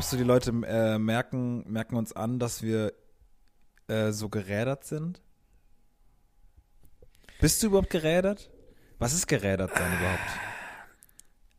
Glaubst du, die Leute äh, merken, merken uns an, dass wir äh, so gerädert sind? Bist du überhaupt gerädert? Was ist gerädert sein überhaupt?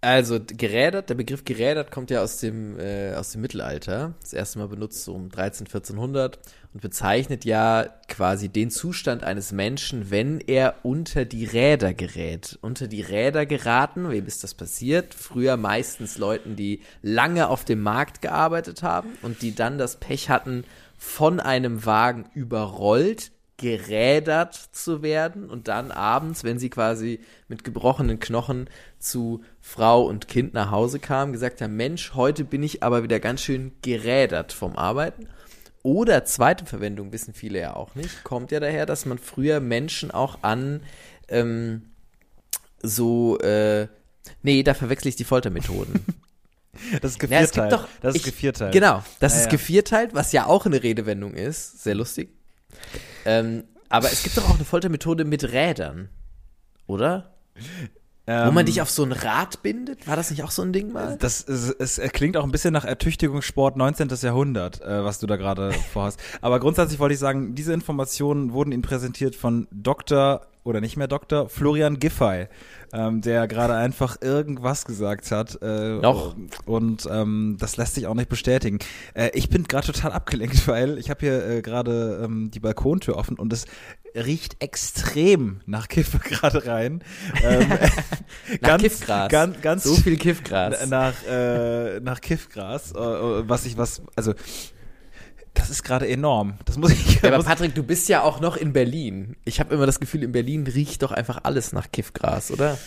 Also gerädert, der Begriff gerädert kommt ja aus dem, äh, aus dem Mittelalter. Das erste Mal benutzt um 13, 1400 und bezeichnet ja quasi den Zustand eines Menschen, wenn er unter die Räder gerät. Unter die Räder geraten, wem ist das passiert? Früher meistens Leuten, die lange auf dem Markt gearbeitet haben und die dann das Pech hatten, von einem Wagen überrollt, gerädert zu werden und dann abends, wenn sie quasi mit gebrochenen Knochen zu Frau und Kind nach Hause kamen, gesagt haben, Mensch, heute bin ich aber wieder ganz schön gerädert vom Arbeiten. Oder zweite Verwendung, wissen viele ja auch nicht, kommt ja daher, dass man früher Menschen auch an ähm, so, äh, nee, da verwechsel ich die Foltermethoden. Das ist Ja, gevierteilt. doch- das ist ich- gevierteilt. Genau, das Ja, ist ja. gevierteilt, was ja auch eine Redewendung ist. Sehr lustig. Ähm, aber es gibt doch auch eine Foltermethode mit Rädern, oder? Wo Ähm, man dich auf so ein Rad bindet? War das nicht auch so ein Ding mal? Das ist, es klingt auch ein bisschen nach Ertüchtigungssport 19. Jahrhundert, äh, was du da gerade vorhast. Aber grundsätzlich wollte ich sagen, diese Informationen wurden Ihnen präsentiert von Dr. oder nicht mehr Dr. Florian Giffey, ähm, der gerade einfach irgendwas gesagt hat. Äh, Noch. Und ähm, das lässt sich auch nicht bestätigen. Äh, ich bin gerade total abgelenkt, weil ich habe hier äh, gerade ähm, die Balkontür offen und es riecht extrem nach Kiffer gerade rein. Ähm, Nach Kiffgras. Ganz, ganz so viel Kiffgras. nach, äh, nach Kiffgras, äh, äh, was ich was, also das ist gerade enorm. Das muss ich. Ja, aber muss, Patrick, du bist ja auch noch in Berlin. Ich habe immer das Gefühl, in Berlin riecht doch einfach alles nach Kiffgras, oder?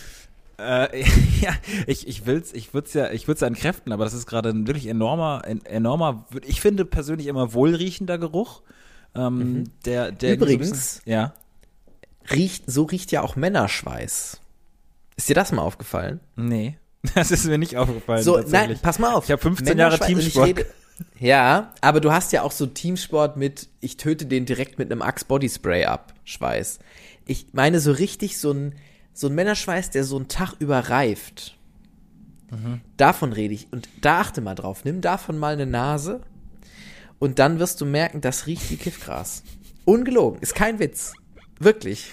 äh, ja, ich ich will's, ich würd's ja, ich würd's ja entkräften, aber das ist gerade ein wirklich enormer, ein enormer. Ich finde persönlich immer wohlriechender Geruch. Ähm, der, der ein Übrigens- ja. Riecht, so riecht ja auch Männerschweiß. Ist dir das mal aufgefallen? Nee, das ist mir nicht aufgefallen. So, nein, pass mal auf. Ich hab 15 Jahre ich Teamsport. Ja, aber du hast ja auch so Teamsport mit, ich töte den direkt mit einem Axe Body Spray ab, Schweiß. Ich meine so richtig so ein, so ein Männerschweiß, der so einen Tag überreift. Mhm. Davon rede ich. Und da achte mal drauf. Nimm davon mal eine Nase und dann wirst du merken, das riecht wie Kiffgras. Ungelogen. Ist kein Witz. Wirklich.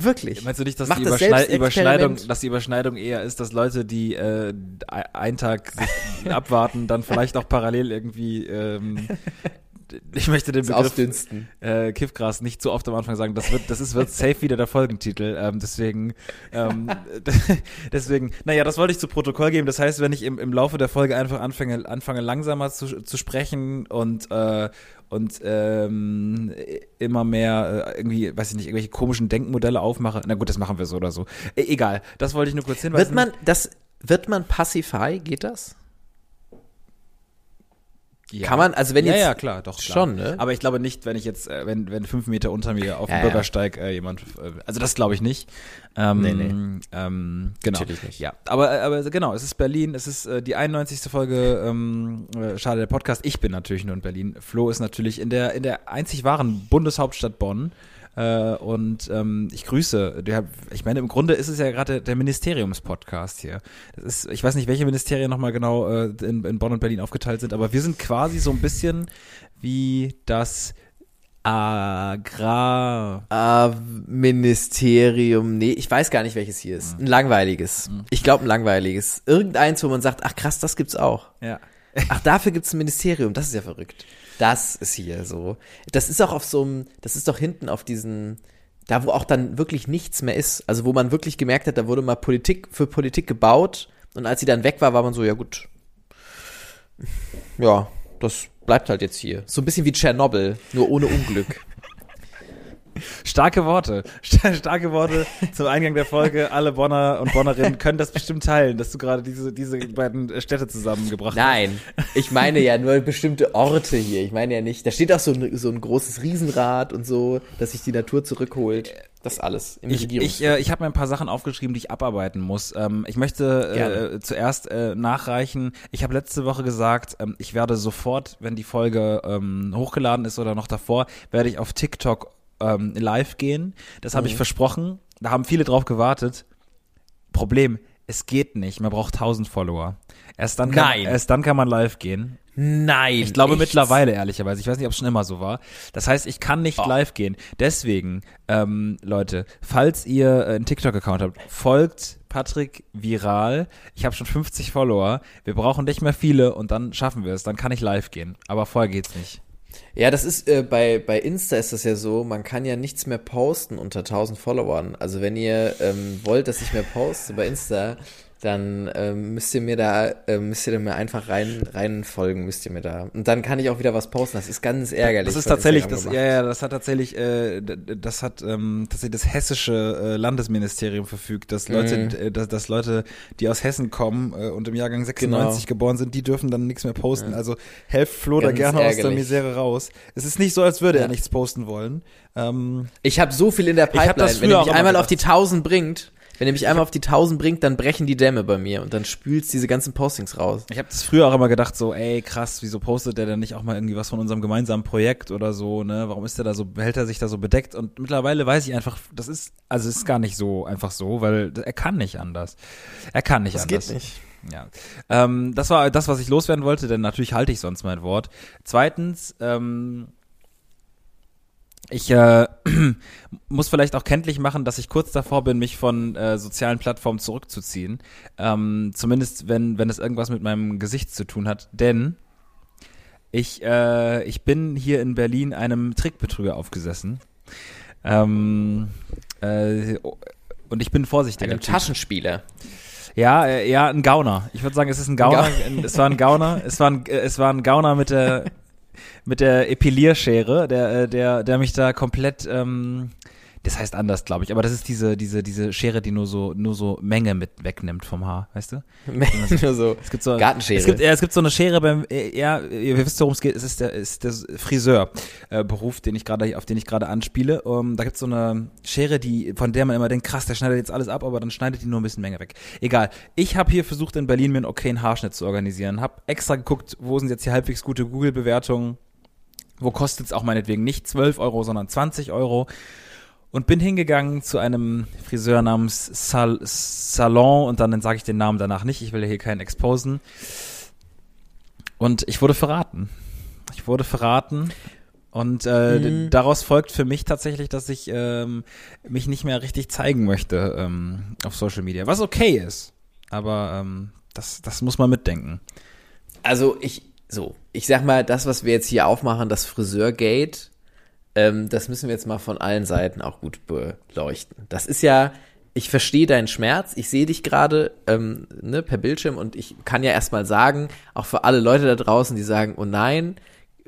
Wirklich. Meinst du nicht, dass Mach die das. Überschneidung, dass die Überschneidung eher ist, dass Leute, die äh, einen Tag abwarten, dann vielleicht auch parallel irgendwie ähm, ich möchte den Begriff äh, Kiffgras nicht so oft am Anfang sagen. Das wird, das ist wird safe wieder der Folgentitel. Ähm, deswegen, ähm, deswegen, naja, das wollte ich zu Protokoll geben. Das heißt, wenn ich im, im Laufe der Folge einfach anfange, anfange langsamer zu, zu sprechen und äh, und ähm, immer mehr äh, irgendwie, weiß ich nicht, irgendwelche komischen Denkmodelle aufmache. Na gut, das machen wir so oder so. E egal. Das wollte ich nur kurz hinweisen. Wird man, das, wird man Pacify? Geht das? Ja. Kann man, also wenn ja, jetzt. ja, klar, doch. Klar. Schon, ne? Aber ich glaube nicht, wenn ich jetzt, äh, wenn, wenn fünf Meter unter mir auf dem Ja, ja. Bürgersteig äh, jemand, äh, also das glaube ich nicht. Ähm, Nee, nee. Ähm, genau. Natürlich nicht. Ja, aber, äh, aber genau, es ist Berlin, es ist äh, die 91. Folge, ähm, äh, schade der Podcast. Ich bin natürlich nur in Berlin. Flo ist natürlich in der, in der einzig wahren Bundeshauptstadt Bonn. Äh, und ähm, ich grüße, ich meine, im Grunde ist es ja gerade der Ministeriumspodcast hier. Das ist, ich weiß nicht, welche Ministerien nochmal genau äh, in, in Bonn und Berlin aufgeteilt sind, aber wir sind quasi so ein bisschen wie das Agrar. Ah, Ministerium, nee, ich weiß gar nicht, welches hier ist. Ein langweiliges. Ich glaube, ein langweiliges. Irgendeins, wo man sagt, ach krass, das gibt's auch. Ja. Ach, dafür gibt's ein Ministerium, das ist ja verrückt. Das ist hier so. Das ist auch auf so einem, das ist doch hinten auf diesen, da wo auch dann wirklich nichts mehr ist. Also wo man wirklich gemerkt hat, da wurde mal Politik für Politik gebaut und als sie dann weg war, war man so, ja gut. Ja, das bleibt halt jetzt hier. So ein bisschen wie Tschernobyl, nur ohne Unglück. Starke Worte. Sta- Starke Worte zum Eingang der Folge. Alle Bonner und Bonnerinnen können das bestimmt teilen, dass du gerade diese, diese beiden Städte zusammengebracht hast. Nein, ich meine ja nur bestimmte Orte hier. Ich meine ja nicht. Da steht auch so ein, so ein großes Riesenrad und so, dass sich die Natur zurückholt. Das alles im Ich, ich, äh, ich habe mir ein paar Sachen aufgeschrieben, die ich abarbeiten muss. Ähm, ich möchte äh, zuerst äh, nachreichen. Ich habe letzte Woche gesagt, ähm, ich werde sofort, wenn die Folge ähm, hochgeladen ist oder noch davor, werde ich auf TikTok ähm, live gehen. Das habe ich Mhm. versprochen. Da haben viele drauf gewartet. Problem, es geht nicht. Man braucht 1000 Follower. Erst dann kann, Nein. Erst dann kann man live gehen. Nein. Ich glaube echt? mittlerweile, ehrlicherweise. Ich weiß nicht, ob es schon immer so war. Das heißt, ich kann nicht Oh. live gehen. Deswegen, ähm, Leute, falls ihr äh, einen TikTok-Account habt, folgt Patrick viral. Ich habe schon 50 Follower. Wir brauchen nicht mehr viele und dann schaffen wir es. Dann kann ich live gehen. Aber vorher geht's nicht. Ja, das ist äh, bei bei Insta ist das ja so, man kann ja nichts mehr posten unter 1000 Followern. Also wenn ihr ähm, wollt, dass ich mehr poste bei Insta, dann ähm, müsst ihr mir da äh, müsst ihr mir einfach rein rein folgen, müsst ihr mir da. Und dann kann ich auch wieder was posten. Das ist ganz ärgerlich. Das ist tatsächlich, das, ja, ja, das hat tatsächlich, äh, das hat ähm, tatsächlich das hessische äh, Landesministerium verfügt, dass Leute, Mhm. äh, dass, dass Leute, die aus Hessen kommen äh, und im Jahrgang 96 geboren sind, die dürfen dann nichts mehr posten. Also helft Flo da Ganz gerne aus der ärgerlich. Misere raus. Es ist nicht so, als würde Ja. er nichts posten wollen. Ähm, Ich habe so viel in der Pipeline. Wenn auch mich einmal auf die gedacht. 1000 bringt, wenn er mich einmal auf die 1000 bringt, dann brechen die Dämme bei mir und dann spült's diese ganzen Postings raus. ich habe das früher auch immer gedacht, so, ey, krass, wieso postet der denn nicht auch mal irgendwie was von unserem gemeinsamen Projekt oder so, ne? Warum ist der da so, hält er sich da so bedeckt? Und mittlerweile weiß ich einfach, das ist, also es ist gar nicht so einfach so, weil er kann nicht anders. Er kann nicht anders. nicht. Ja, ähm, das war das, was ich loswerden wollte, denn natürlich halte ich sonst mein Wort. Zweitens, ähm, ich äh, muss vielleicht auch kenntlich machen, dass ich kurz davor bin, mich von äh, sozialen Plattformen zurückzuziehen. Ähm, zumindest wenn, wenn es irgendwas mit meinem Gesicht zu tun hat. Denn ich, äh, ich bin hier in Berlin einem Trickbetrüger aufgesessen. Ähm, äh, und ich bin vorsichtiger. Einem. Taschenspieler. Ja, äh, ja, ein Gauner. Ich würde sagen, es ist ein Gauner. Gau- es war ein Gauner. Es war ein, äh, es war ein Gauner mit der mit der Epilierschere, der äh, der der mich da komplett ähm, das heißt anders, glaube ich, aber das ist diese diese diese Schere, die nur so nur so Menge mit wegnimmt vom Haar, weißt du? Nur so. Es gibt so Gartenschere. Es gibt, ja, es gibt so eine Schere beim, äh, ja, ihr wisst, worum es geht. Es ist der, ist der Friseur-Beruf, den ich gerade, auf den ich gerade anspiele. Um, da gibt es so eine Schere, die, von der man immer denkt, krass, der schneidet jetzt alles ab, aber dann schneidet die nur ein bisschen Menge weg. Egal. Ich habe hier versucht, in Berlin mir einen okayen Haarschnitt zu organisieren. Hab extra geguckt, wo sind jetzt hier halbwegs gute Google-Bewertungen. Wo kostet es auch meinetwegen nicht 12 Euro, sondern 20 Euro. Und bin hingegangen zu einem Friseur namens Sal Salon und dann sage ich den Namen danach nicht, ich will hier keinen exposen. Und ich wurde verraten. Ich wurde verraten. Und äh, Mhm. daraus folgt für mich tatsächlich, dass ich ähm, mich nicht mehr richtig zeigen möchte ähm, auf Social Media. Was okay ist. Aber ähm, das, das muss man mitdenken. Also ich, so, ich sag mal, das, was wir jetzt hier aufmachen, das Friseurgate, ähm, das müssen wir jetzt mal von allen Seiten auch gut beleuchten. Das ist ja, ich verstehe deinen Schmerz, ich sehe dich gerade ähm, ne, per Bildschirm und ich kann ja erstmal sagen, auch für alle Leute da draußen, die sagen, oh nein,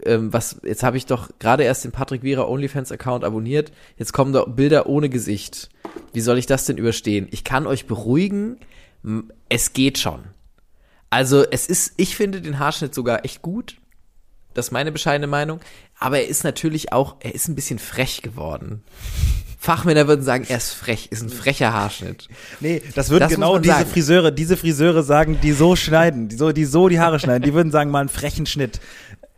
ähm, was, jetzt habe ich doch gerade erst den Patrick Wierer OnlyFans-Account abonniert, jetzt kommen da Bilder ohne Gesicht. Wie soll ich das denn überstehen? Ich kann euch beruhigen, es geht schon. Also es ist, ich finde den Haarschnitt sogar echt gut. Das ist meine bescheidene Meinung. Aber er ist natürlich auch, er ist ein bisschen frech geworden. Fachmänner würden sagen, er ist frech, ist ein frecher Haarschnitt. Nee, das würden Das genau diese sagen. Friseure, diese Friseure sagen, die so schneiden, die so, die so die Haare schneiden, die würden sagen, mal einen frechen Schnitt.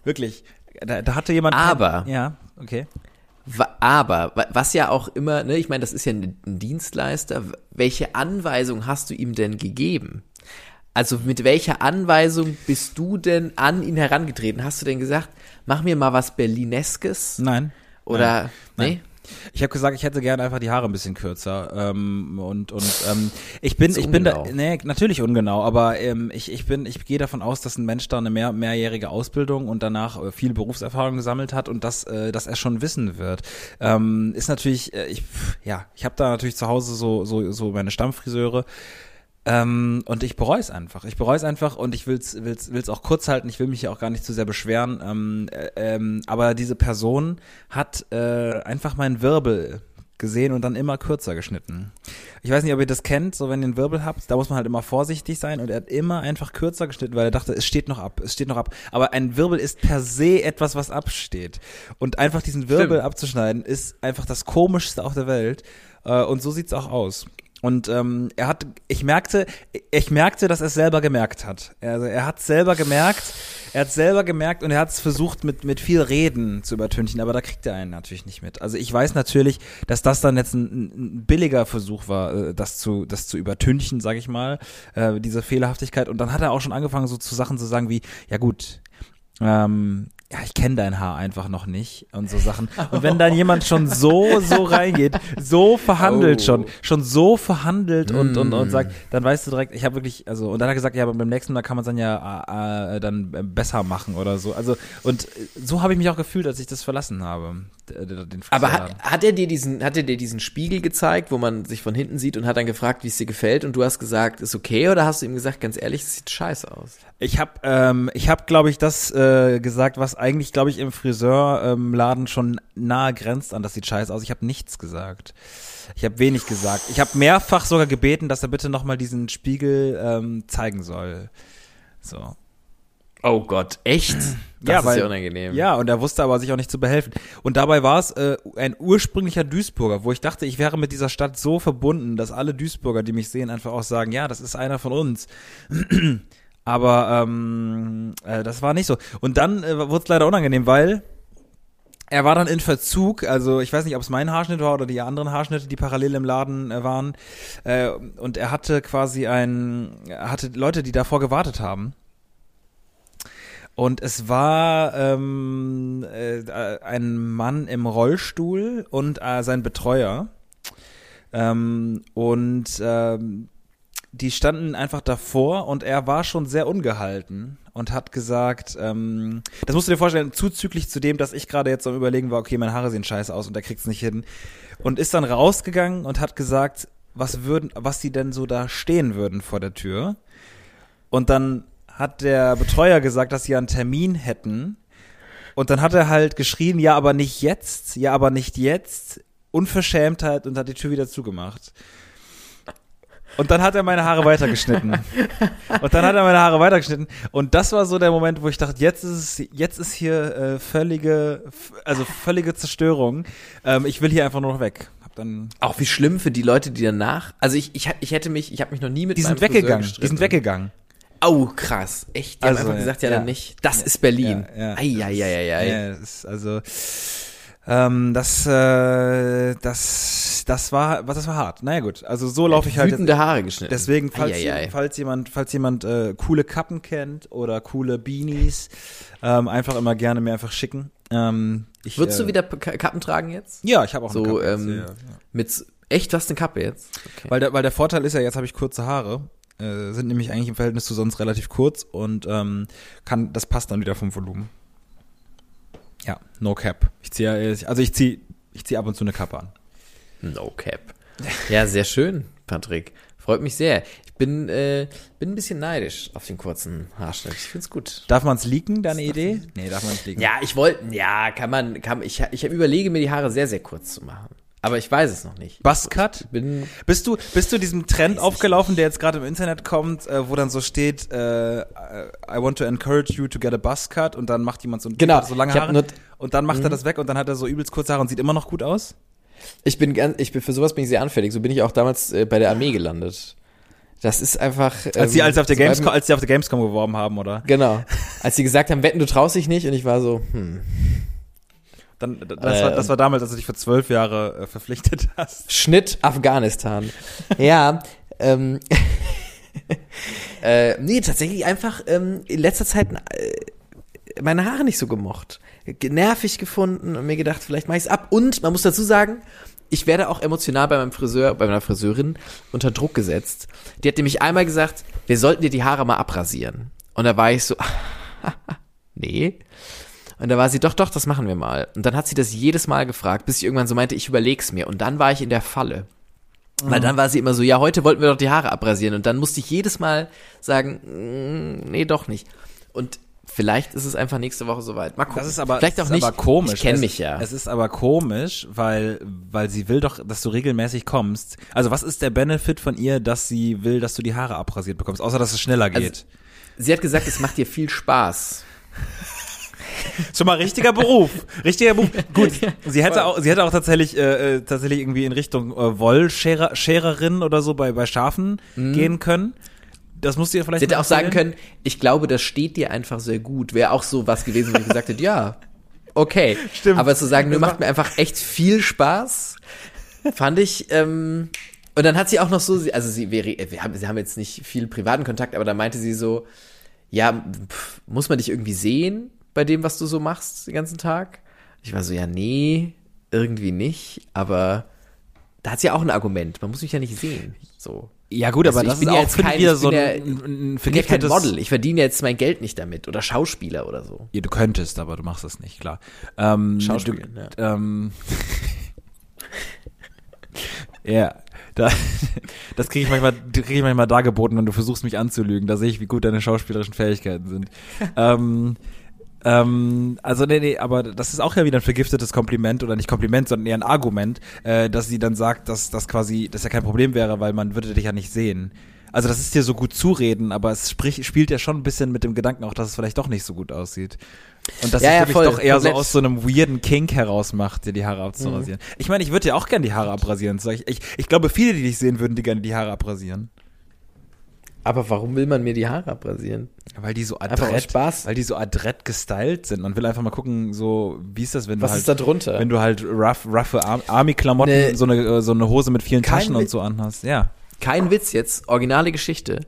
Wirklich. Da, da hatte jemand. Aber- ja, okay. Aber, wa- was ja auch immer, ne, ich meine, das ist ja ein Dienstleister, welche Anweisung hast du ihm denn gegeben? Also mit welcher Anweisung bist du denn an ihn herangetreten? Hast du denn gesagt, mach mir mal was Berlineskes? Nein. Oder, Nein. nee? Ich habe gesagt, ich hätte gerne einfach die Haare ein bisschen kürzer. Ähm, und und ähm, ich bin, ich bin da, nee, natürlich ungenau, aber ähm, ich, ich bin, ich gehe davon aus, dass ein Mensch da eine mehr, mehrjährige Ausbildung und danach äh, viel Berufserfahrung gesammelt hat und dass, äh, dass er schon wissen wird. Ähm, ist natürlich, äh, ich, ja, ich habe da natürlich zu Hause so, so, so meine Stammfriseure. Ähm, und ich bereue es einfach. Ich bereue es einfach und ich will's, will's, will's auch kurz halten. Ich will mich hier auch gar nicht zu sehr beschweren. Ähm, äh, ähm, aber diese Person hat äh, einfach meinen Wirbel gesehen und dann immer kürzer geschnitten. Ich weiß nicht, ob ihr das kennt, so wenn ihr einen Wirbel habt, da muss man halt immer vorsichtig sein und er hat immer einfach kürzer geschnitten, weil er dachte, es steht noch ab, es steht noch ab. Aber ein Wirbel ist per se etwas, was absteht. Und einfach diesen Wirbel Stimmt. abzuschneiden, ist einfach das komischste auf der Welt. Äh, und so sieht's auch aus. Und ähm, er hat, ich merkte, ich merkte, dass er es selber gemerkt hat. Also er hat selber gemerkt, er hat selber gemerkt und er hat es versucht mit mit viel Reden zu übertünchen, aber da kriegt er einen natürlich nicht mit. Also ich weiß natürlich, dass das dann jetzt ein, ein billiger Versuch war, äh, das zu das zu übertünchen, sage ich mal, äh, diese Fehlerhaftigkeit. Und dann hat er auch schon angefangen, so zu Sachen zu sagen wie, ja gut, ähm, ja, ich kenne dein Haar einfach noch nicht und so Sachen. Und wenn dann jemand schon so, so reingeht, so verhandelt Oh. schon, schon so verhandelt und, und, und Mm. sagt, dann weißt du direkt, ich habe wirklich, also, und dann hat er gesagt, ja, aber beim nächsten Mal kann man es dann ja äh, äh, dann äh, besser machen oder so. Also, und äh, so habe ich mich auch gefühlt, als ich das verlassen habe. Den Aber hat, hat er dir diesen, hat er dir diesen Spiegel gezeigt, wo man sich von hinten sieht und hat dann gefragt, wie es dir gefällt und du hast gesagt, ist okay oder hast du ihm gesagt, ganz ehrlich, es sieht scheiße aus? Ich habe, ähm, ich habe, glaube ich, das äh, gesagt, was eigentlich, glaube ich, im Friseurladen ähm, Laden schon nahe grenzt an. Das sieht scheiße aus. Ich habe nichts gesagt. Ich habe wenig gesagt. Ich habe mehrfach sogar gebeten, dass er bitte noch mal diesen Spiegel ähm, zeigen soll. So. Oh Gott, echt? Das Ja, ist weil- ja unangenehm. Ja, und er wusste aber sich auch nicht zu behelfen. Und dabei war es äh, ein ursprünglicher Duisburger, wo ich dachte, ich wäre mit dieser Stadt so verbunden, dass alle Duisburger, die mich sehen, einfach auch sagen, ja, das ist einer von uns. aber ähm, äh, das war nicht so. Und dann äh, wurde es leider unangenehm, weil er war dann in Verzug, also ich weiß nicht, ob es mein Haarschnitt war oder die anderen Haarschnitte, die parallel im Laden äh, waren. Äh, und er hatte quasi ein, er hatte Leute, die davor gewartet haben. Und es war ähm, äh, ein Mann im Rollstuhl und äh, sein Betreuer. Ähm, und ähm, die standen einfach davor und er war schon sehr ungehalten und hat gesagt, ähm, das musst du dir vorstellen, zuzüglich zu dem, dass ich gerade jetzt am überlegen war, okay, meine Haare sehen scheiße aus und er kriegt's nicht hin. Und ist dann rausgegangen und hat gesagt, was würden, was die denn so da stehen würden vor der Tür. Und dann hat der Betreuer gesagt, dass sie einen Termin hätten. Und dann hat er halt geschrien, ja, aber nicht jetzt, ja, aber nicht jetzt. Unverschämtheit und hat die Tür wieder zugemacht. Und dann hat er meine Haare weitergeschnitten. Und dann hat er meine Haare weitergeschnitten. Und das war so der Moment, wo ich dachte, jetzt ist es, jetzt ist hier äh, völlige, also völlige Zerstörung. Ähm, ich will hier einfach nur noch weg. Hab dann, Auch wie schlimm für die Leute, die danach, also ich, ich, ich hätte mich, ich habe mich noch nie mit die sind weggegangen. Die sind weggegangen. Oh, krass. Echt? Die Also, haben einfach gesagt, ja, ja. dann nicht. Das ist Berlin. Ja, ja. Eieieiei. Ja, das ist also ähm, das, äh, das, das war, was das war hart. Naja gut, also so laufe ich halt. Wütende Haare geschnitten. deswegen, falls, Eieiei. falls jemand, falls jemand äh, coole Kappen kennt oder coole Beanies, ähm, einfach immer gerne mir einfach schicken. Ähm, ich, Würdest äh, du wieder Ka- Kappen tragen jetzt? Ja, ich habe auch So, eine Kappe. jetzt, ähm, ja, ja. Mit, echt, was eine Kappe jetzt? Okay. Weil der, weil der Vorteil ist ja, jetzt habe ich kurze Haare, äh, sind nämlich eigentlich im Verhältnis zu sonst relativ kurz und ähm, kann, das passt dann wieder vom Volumen. Ja, no cap. Ich ziehe, also ich ziehe, ich ziehe ab und zu eine Kappe an. No cap. Ja, sehr schön, Patrick. Freut mich sehr. Ich bin, äh, bin ein bisschen neidisch auf den kurzen Haarschnitt. Ich find's gut. Darf man es leaken, deine Idee? Nee, darf man nicht leaken. Ja, ich wollte, ja, kann man, kann, ich, ich überlege mir die Haare sehr, sehr kurz zu machen. Aber ich weiß es noch nicht. Buzzcut? Bin, Bist du, bist du diesem Trend aufgelaufen, der jetzt gerade im Internet kommt, äh, wo dann so steht, äh, I want to encourage you to get a buzzcut und dann macht jemand so, Genau, so lange Haare und dann macht er das weg und dann hat er so übelst kurze Haare und sieht immer noch gut aus? ich bin ganz, ich bin, für sowas bin ich sehr anfällig. So bin ich auch damals äh, bei der Armee gelandet. Das ist einfach. Als sie, ähm, als sie auf der Gamescom, als sie auf der Gamescom geworben haben, oder? Genau. Als sie gesagt haben, wetten, du traust dich nicht, und ich war so, hm. Dann, das, war, Ähm. das war damals, als du dich für zwölf Jahre äh, verpflichtet hast. Schnitt Afghanistan. ja, ähm, äh, nee, tatsächlich einfach ähm, in letzter Zeit äh, meine Haare nicht so gemocht. Ge- Nervig gefunden und mir gedacht, vielleicht mache ich es ab. Und man muss dazu sagen, ich werde auch emotional bei meinem Friseur, bei meiner Friseurin unter Druck gesetzt. Die hat nämlich einmal gesagt, wir sollten dir die Haare mal abrasieren. Und da war ich so, nee. Und da war sie, doch, doch, das machen wir mal. Und dann hat sie das jedes Mal gefragt, bis ich irgendwann so meinte, ich überleg's mir. Und dann war ich in der Falle. Weil dann war sie immer so, ja, heute wollten wir doch die Haare abrasieren. Und dann musste ich jedes Mal sagen, mm, nee, doch nicht. Und vielleicht ist es einfach nächste Woche soweit. Mal gucken. Das ist aber, vielleicht auch ist nicht. aber komisch. Ich kenne mich ja. Es ist aber komisch, weil, weil sie will doch, dass du regelmäßig kommst. Also was ist der Benefit von ihr, dass sie will, dass du die Haare abrasiert bekommst, außer dass es schneller Also, geht? sie hat gesagt, es macht dir viel Spaß. Schon mal richtiger Beruf. Richtiger Beruf. Gut, sie hätte auch, sie hätte auch tatsächlich, äh, äh, tatsächlich irgendwie in Richtung äh, Wollschererin oder so bei, bei Schafen gehen können. Das musst du ihr vielleicht Mhm. Sie hätte auch sagen können, ich glaube, das steht dir einfach sehr gut. Wäre auch so was gewesen, wo ich gesagt hätte, ja, okay. Stimmt. Aber zu sagen, mir Das macht mir einfach echt viel Spaß, fand ich, ähm, und dann hat sie auch noch so, also sie wäre, wir haben, sie haben jetzt nicht viel privaten Kontakt, aber da meinte sie so, ja, pff, muss man dich irgendwie sehen? Bei dem, was du so machst den ganzen Tag? Ich war so, ja, nee, irgendwie nicht, aber da hat sie ja auch ein Argument. Man muss mich ja nicht sehen. So. Ja gut, Also aber ich das bin ist ja auch jetzt finde kein- ich wieder so ein, ja- ein, ein ja kein Model. Ich verdiene jetzt mein Geld nicht damit. Oder Schauspieler oder so. Ja, du könntest, aber du machst es nicht, klar. Ähm, Schauspielen, du, ja. Ähm, ja, da, das kriege ich manchmal, krieg ich manchmal dargeboten, wenn du versuchst, mich anzulügen. Da sehe ich, wie gut deine schauspielerischen Fähigkeiten sind. ähm, ähm, also nee, nee, aber das ist auch ja wieder ein vergiftetes Kompliment oder nicht Kompliment, sondern eher ein Argument, äh, dass sie dann sagt, dass das quasi, das ja kein Problem wäre, weil man würde dich ja nicht sehen. Also das ist dir so gut zureden, aber es sprich, spielt ja schon ein bisschen mit dem Gedanken auch, dass es vielleicht doch nicht so gut aussieht. Und dass Ja, es ja, voll, doch eher komplett. so aus so einem weirden Kink heraus macht, dir die Haare abzurasieren. Mhm. Ich meine, ich würde ja auch gerne die Haare abrasieren. Ich, ich, ich glaube, viele, die dich sehen, würden die gerne die Haare abrasieren. Aber warum will man mir die Haare abrasieren? Weil die so adrett, Spaß. weil die so adrett gestylt sind. Man will einfach mal gucken, so, wie ist das, wenn du Was halt, ist da drunter? wenn du halt rough, roughe Ar Army-Klamotten, Ne. so eine, äh, so eine Hose mit vielen Taschen und so anhast. Ja. Kein Witz jetzt, originale Geschichte.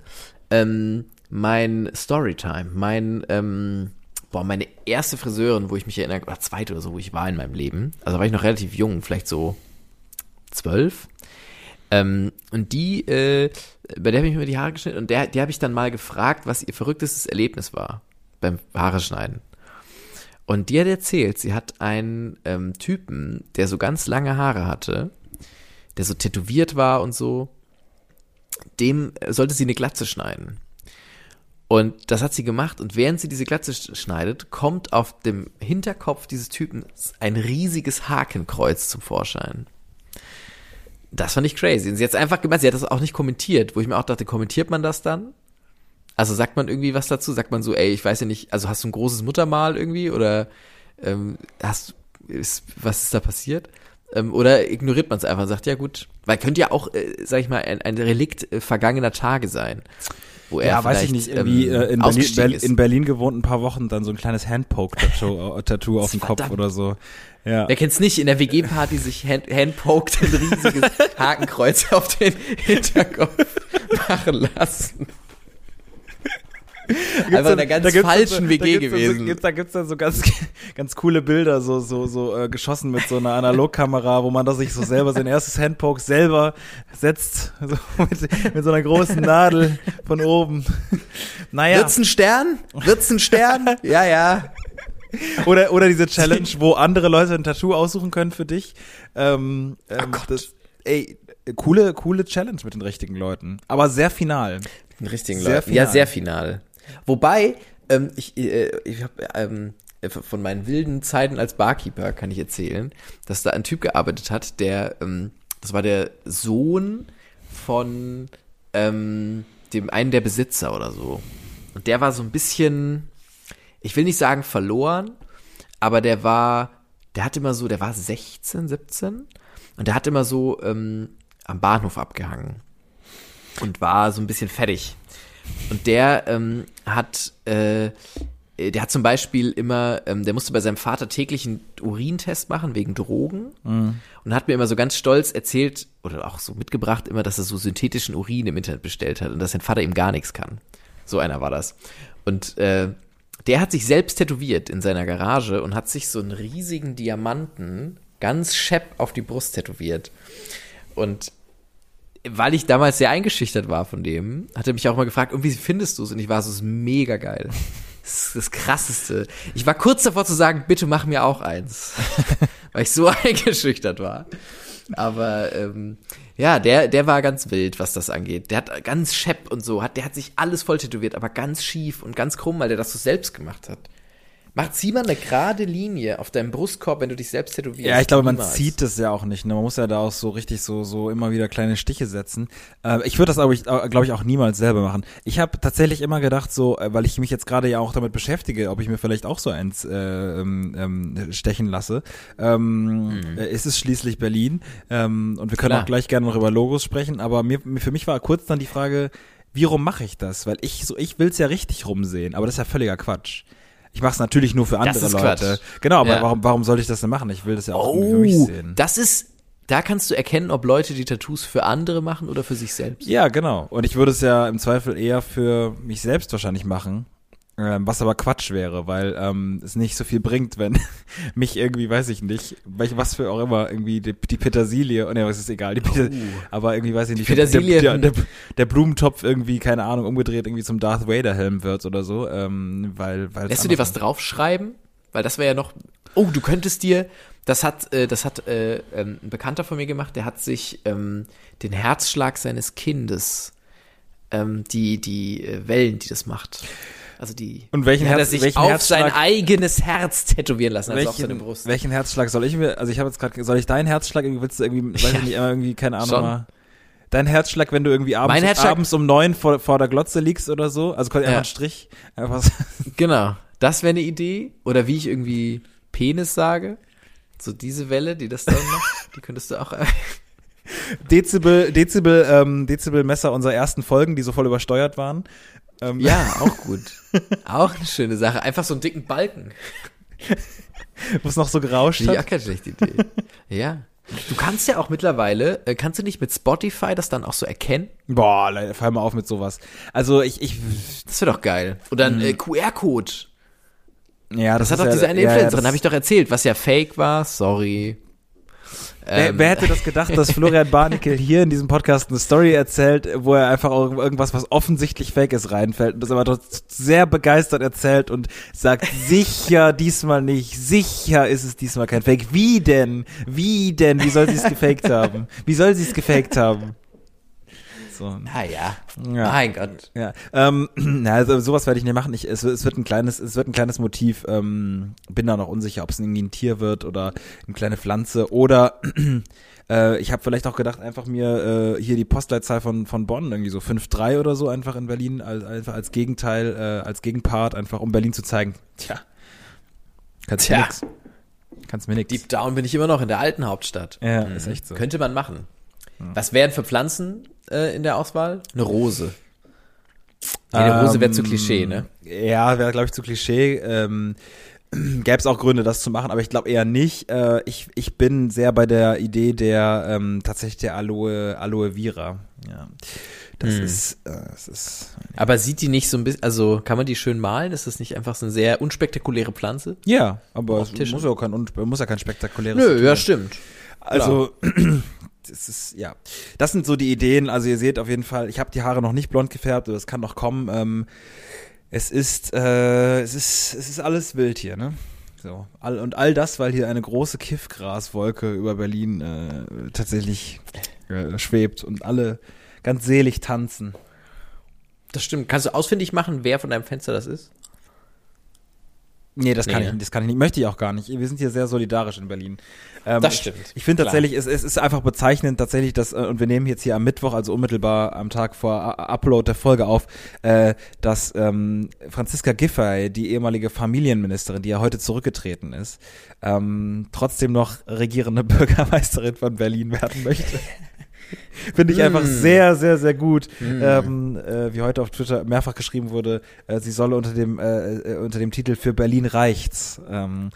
Ähm, mein Storytime, mein, ähm, boah, meine erste Friseurin, wo ich mich erinnere, oder zweite oder so, wo ich war in meinem Leben. Also war ich noch relativ jung, vielleicht so zwölf. Ähm, und die, äh, bei der habe ich mir die Haare geschnitten und der, die habe ich dann mal gefragt, was ihr verrücktestes Erlebnis war beim Haare schneiden. Und die hat erzählt, sie hat einen ähm, Typen, der so ganz lange Haare hatte, der so tätowiert war und so, dem sollte sie eine Glatze schneiden. Und das hat sie gemacht und während sie diese Glatze sch- schneidet, kommt auf dem Hinterkopf dieses Typen ein riesiges Hakenkreuz zum Vorschein. Das fand ich crazy. Und sie hat einfach gemacht, sie hat das auch nicht kommentiert, wo ich mir auch dachte, kommentiert man das dann? Also sagt man irgendwie was dazu? Sagt man so, ey, ich weiß ja nicht, also hast du ein großes Muttermal irgendwie oder ähm, hast ist, was ist da passiert? Ähm, oder ignoriert man es einfach und sagt, ja gut, weil könnte ja auch, äh, sag ich mal, ein, ein Relikt äh, vergangener Tage sein. Wo er Ja, weiß ich nicht, irgendwie ähm, äh, in, Berlin, Berlin, in Berlin gewohnt, ein paar Wochen, dann so ein kleines Handpoke-Tattoo Tattoo auf dem Kopf Verdammt. oder so. Ja. Wer kennt's nicht, in der WG-Party sich hand, handpoked ein riesiges Hakenkreuz auf den Hinterkopf machen lassen. Einfach in einer ganz Da falschen so, WG da gewesen. So, gibt's, da gibt's dann so ganz, ganz coole Bilder, so, so, so äh, geschossen mit so einer Analogkamera, wo man da sich so selber sein erstes Handpoke selber setzt, so mit, mit so einer großen Nadel von oben. Naja, Wird's ein Stern? Wird's ein Stern? ja, ja. oder, oder diese Challenge, wo andere Leute ein Tattoo aussuchen können für dich. Ähm, ähm, Gott. Das, ey, coole, coole Challenge mit den richtigen Leuten. Aber sehr final. Den richtigen Sehr Leuten. Ja, final. sehr final. Wobei, ähm, ich, äh, ich habe ähm, von meinen wilden Zeiten als Barkeeper kann ich erzählen, dass da ein Typ gearbeitet hat, der, ähm, das war der Sohn von ähm, dem einen der Besitzer oder so. Und der war so ein bisschen, ich will nicht sagen verloren, aber der war, der hat immer so, der war 16, 17 und der hat immer so ähm, am Bahnhof abgehangen und war so ein bisschen fertig. Und der ähm, hat, äh, der hat zum Beispiel immer, ähm, der musste bei seinem Vater täglich einen Urintest machen wegen Drogen und hat mir immer so ganz stolz erzählt oder auch so mitgebracht immer, dass er so synthetischen Urin im Internet bestellt hat und dass sein Vater ihm gar nichts kann. So einer war das. Und äh, der hat sich selbst tätowiert in seiner Garage und hat sich so einen riesigen Diamanten ganz schepp auf die Brust tätowiert. Und weil ich damals sehr eingeschüchtert war von dem, hat er mich auch mal gefragt, und wie findest du es? Und ich war so, es ist mega geil. Das ist das Krasseste. Ich war kurz davor zu sagen, bitte mach mir auch eins. weil ich so eingeschüchtert war. Aber ähm, ja, der, der war ganz wild, was das angeht. Der hat ganz schepp und so, hat, der hat sich alles voll tätowiert, aber ganz schief und ganz krumm, weil der das so selbst gemacht hat. Mach, zieh mal eine gerade Linie auf deinem Brustkorb, wenn du dich selbst tätowierst. Ja, ich glaube, man Niemals. zieht das ja auch nicht. Ne? Man muss ja da auch so richtig so so immer wieder kleine Stiche setzen. Äh, ich würde das aber, glaube ich, auch niemals selber machen. Ich habe tatsächlich immer gedacht, so, äh, weil ich mich jetzt gerade ja auch damit beschäftige, ob ich mir vielleicht auch so eins äh, ähm, ähm, stechen lasse. Ähm, äh, ist es schließlich Berlin ähm, und wir können Klar. auch gleich gerne noch über Logos sprechen. Aber mir für mich war kurz dann die Frage, wie rum mache ich das? Weil ich so, ich will's ja richtig rumsehen, aber das ist ja völliger Quatsch. Ich mache es natürlich nur für andere ist Leute. Quatsch. Genau, aber Ja. warum, warum sollte ich das denn machen? Ich will das ja auch irgendwie für mich Oh, sehen. das ist, da kannst du erkennen, ob Leute die Tattoos für andere machen oder für sich selbst. Ja, genau. Und ich würde es ja im Zweifel eher für mich selbst wahrscheinlich machen. Ähm, was aber Quatsch wäre, weil ähm, es nicht so viel bringt, wenn mich irgendwie, weiß ich nicht, welch, was für auch immer, irgendwie die, die Petersilie, oh ne, es ist egal, die Peter, aber irgendwie weiß ich nicht, der, der, der, der Blumentopf irgendwie, keine Ahnung, umgedreht irgendwie zum Darth Vader Helm wird oder so, ähm, weil, weil Lässt du dir was draufschreiben? Weil das wäre ja noch. Oh, du könntest dir. Das hat, äh, das hat äh, ähm, ein Bekannter von mir gemacht. Der hat sich ähm, den Herzschlag seines Kindes, ähm, die die äh, Wellen, die das macht. Also die. Und welchen die hat er sich welchen auf Herzschlag- sein eigenes Herz tätowieren lassen, also auf seine welchen, Brust. welchen Herzschlag soll ich mir, also ich habe jetzt gerade, soll ich deinen Herzschlag irgendwie, willst du irgendwie, weiß Ja. ich nicht, irgendwie, keine Ahnung Schon. mal, dein Herzschlag, wenn du irgendwie abends, abends um neun vor, vor der Glotze liegst oder so, also quasi einfach Ja. ein Strich, einfach so. Genau. Das wäre eine Idee. Oder wie ich irgendwie Penis sage. So diese Welle, die das dann macht, die könntest du auch. Dezibel, Dezibel, ähm, Dezibelmesser unserer ersten Folgen, die so voll übersteuert waren. Ähm, Ja, auch gut. auch eine schöne Sache. Einfach so einen dicken Balken. Wo es noch so gerauscht auch hat. keine schlechte Idee. ja. Du kannst ja auch mittlerweile, äh, kannst du nicht mit Spotify das dann auch so erkennen? Boah, Leute, fall mal auf mit sowas. Also ich, ich, Das wäre doch geil. Oder ein äh, QR-Code. ja, Das, das, hat doch diese ja, eine ja, ja, Influencerin, das- habe ich doch erzählt, was ja fake war. Sorry. Wer, Ähm, wer hätte das gedacht, dass Florian Barnickel hier in diesem Podcast eine Story erzählt, wo er einfach auch irgendwas, was offensichtlich fake ist, reinfällt und das aber doch sehr begeistert erzählt und sagt, sicher diesmal nicht, sicher ist es diesmal kein Fake. Wie denn? Wie denn? Wie soll sie es gefaked haben? Wie soll sie es gefaked haben? So. Naja. Ja. Mein Gott. Ja, ähm, na, also sowas werde ich nicht machen. Ich, es, es wird ein kleines, es wird ein kleines Motiv. Ähm, bin da noch unsicher, ob es irgendwie ein Tier wird oder eine kleine Pflanze oder äh, ich habe vielleicht auch gedacht, einfach mir äh, hier die Postleitzahl von von Bonn irgendwie so 5-3 oder so einfach in Berlin als einfach als Gegenteil, äh, als Gegenpart einfach um Berlin zu zeigen. Tja, kannst mir Tja. nix. Kannst mir nix. Deep down bin ich immer noch in der alten Hauptstadt. ja, ist echt so. Könnte man machen. Was wären für Pflanzen äh, in der Auswahl? Eine Rose. Nee, eine Rose wäre zu Ähm, Klischee, ne? Ja, wäre, glaube ich, zu Klischee. Ähm, Gäbe es auch Gründe, das zu machen, aber ich glaube eher nicht. Äh, ich, ich bin sehr bei der Idee der ähm, tatsächlich der Aloe, Aloe Vera. Ja. Das Hm. ist, äh, das ist. Aber sieht die nicht so ein bisschen, also kann man die schön malen? Ist das nicht einfach so eine sehr unspektakuläre Pflanze? Ja, aber es muss ja, kein, muss ja kein spektakuläres Nö, tun. ja, stimmt. Also, das ist, ja. Das sind so die Ideen. Also, ihr seht auf jeden Fall, ich habe die Haare noch nicht blond gefärbt, aber es kann noch kommen. Ähm, es ist, äh, es ist, es ist alles wild hier, ne? So. All, und all das, weil hier eine große Kiffgraswolke über Berlin äh, tatsächlich äh, schwebt und alle ganz selig tanzen. Das stimmt. Kannst du ausfindig machen, wer von deinem Fenster das ist? Nee, das kann Nee, ich nicht, das kann ich nicht, möchte ich auch gar nicht. Wir sind hier sehr solidarisch in Berlin. Ähm, Das ich- stimmt. Ich finde Klar. tatsächlich, es, es ist einfach bezeichnend tatsächlich, dass, äh, und wir nehmen jetzt hier am Mittwoch, also unmittelbar am Tag vor Upload der Folge auf, äh, dass ähm, Franziska Giffey, die ehemalige Familienministerin, die ja heute zurückgetreten ist, ähm, trotzdem noch regierende Bürgermeisterin von Berlin werden möchte. Finde ich einfach Mm. sehr, sehr, sehr gut. Ähm, äh, wie heute auf Twitter mehrfach geschrieben wurde, äh, sie solle unter dem, äh, äh, unter dem Titel für Berlin reicht's ähm,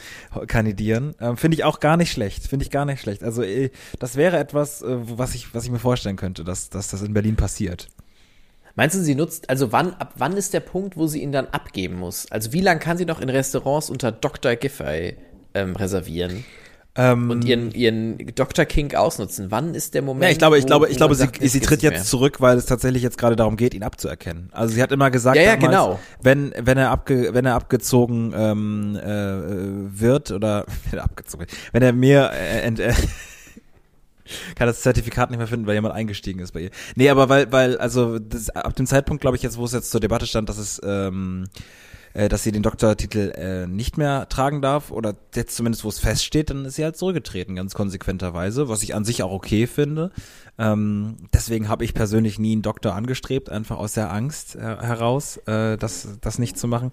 kandidieren. Ähm, Finde ich auch gar nicht schlecht. Finde ich gar nicht schlecht. Also äh, das wäre etwas, äh, was ich, was ich mir vorstellen könnte, dass, dass das in Berlin passiert. Meinst du, sie nutzt, also wann, ab wann ist der Punkt, wo sie ihn dann abgeben muss? Also wie lange kann sie noch in Restaurants unter Dr. Giffey ähm, reservieren Ähm, und ihren, ihren Dr. King ausnutzen? Wann ist der Moment? ja, ich glaube, ich wo- glaube, ich glaube, sie, sagt, sie tritt jetzt zurück, weil es tatsächlich jetzt gerade darum geht, ihn abzuerkennen. Also sie hat immer gesagt, Ja, ja, damals, genau. wenn wenn er abge, wenn er abgezogen ähm, äh, wird oder wenn er abgezogen, wird, wenn er mir äh, ent, äh, kann das Zertifikat nicht mehr finden, weil jemand eingestiegen ist bei ihr. Nee, aber weil weil also das, ab dem Zeitpunkt, glaube ich, jetzt wo es jetzt zur Debatte stand, dass es ähm, äh, dass sie den Doktortitel äh, nicht mehr tragen darf oder jetzt zumindest wo es feststeht, dann ist sie halt zurückgetreten, ganz konsequenterweise, was ich an sich auch okay finde. Ähm, deswegen habe ich persönlich nie einen Doktor angestrebt, einfach aus der Angst äh, heraus, äh, das, das nicht zu machen.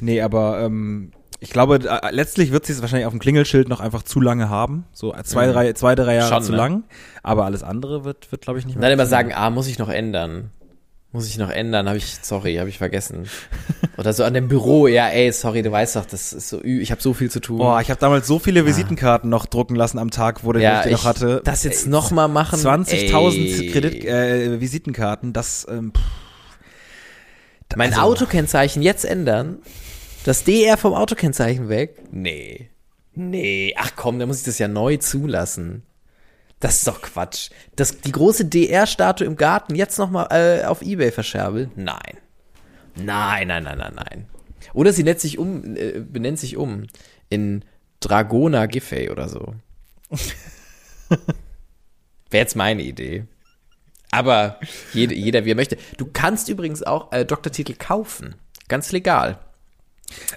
Nee, aber ähm, ich glaube, äh, letztlich wird sie es wahrscheinlich auf dem Klingelschild noch einfach zu lange haben. So äh, zwei, Mhm. drei, zwei, drei Jahre Schon, zu ne? lang. Aber alles andere wird, wird glaube ich, nicht mehr. dann immer sagen, ah, muss ich noch ändern. Muss ich noch ändern, habe ich, sorry, habe ich vergessen. Oder so an dem Büro, ja, ey, sorry, du weißt doch, das ist so, ü- ich habe so viel zu tun. Boah, ich habe damals so viele Visitenkarten noch drucken lassen am Tag, wo der ja, ich die noch hatte. das jetzt noch mal machen. 20.000 ey. Kredit äh, Visitenkarten, das ähm, pff, Mein Also- Autokennzeichen jetzt ändern? Das DR vom Autokennzeichen weg? Nee. Nee. Ach komm, da muss ich das ja neu zulassen. Das ist doch Quatsch. Das, die große DR-Statue im Garten jetzt nochmal äh, auf Ebay verscherbeln? Nein. Nein, nein, nein, nein, nein. Oder sie nennt sich um, äh, benennt sich um in Dragona Giffey oder so. Wäre jetzt meine Idee. Aber jede, jeder, wie er möchte. Du kannst übrigens auch äh, Doktortitel kaufen. Ganz legal.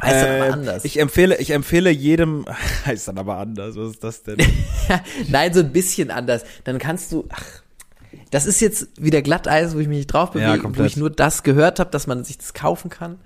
Heißt dann Äh, aber anders. Ich empfehle, ich empfehle jedem, heißt dann aber anders, was ist das denn? Nein, so ein bisschen anders. Dann kannst du. Ach, das ist jetzt wieder Glatteis, wo ich mich nicht drauf Ja, bewege, wo komplett. ich nur das gehört habe, dass man sich das kaufen kann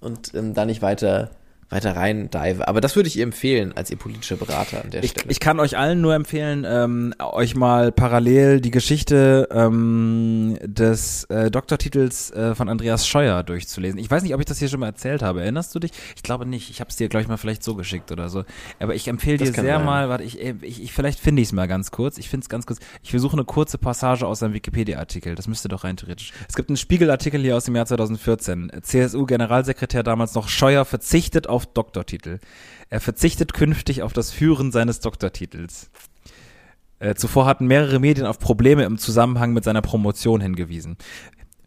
und ähm, da nicht weiter weiter rein dive. Aber das würde ich ihr empfehlen als ihr politischer Berater an der Ich, Stelle. ich kann euch allen nur empfehlen, ähm, euch mal parallel die Geschichte ähm, des äh, Doktortitels äh, von Andreas Scheuer durchzulesen. Ich weiß nicht, ob ich das hier schon mal erzählt habe. Erinnerst du dich? Ich glaube nicht. Ich habe es dir, glaube ich, mal vielleicht so geschickt oder so. Aber ich empfehle Das dir sehr sein. mal, warte, ich, äh, ich, ich vielleicht finde ich es mal ganz kurz. Ich finde es ganz kurz. Ich versuche eine kurze Passage aus einem Wikipedia-Artikel. Das müsste doch rein theoretisch. Es gibt einen Spiegelartikel hier aus dem Jahr 2014. CSU-Generalsekretär damals noch Scheuer verzichtet auf Doktortitel. Er verzichtet künftig auf das Führen seines Doktortitels. Äh, zuvor hatten mehrere Medien auf Probleme im Zusammenhang mit seiner Promotion hingewiesen.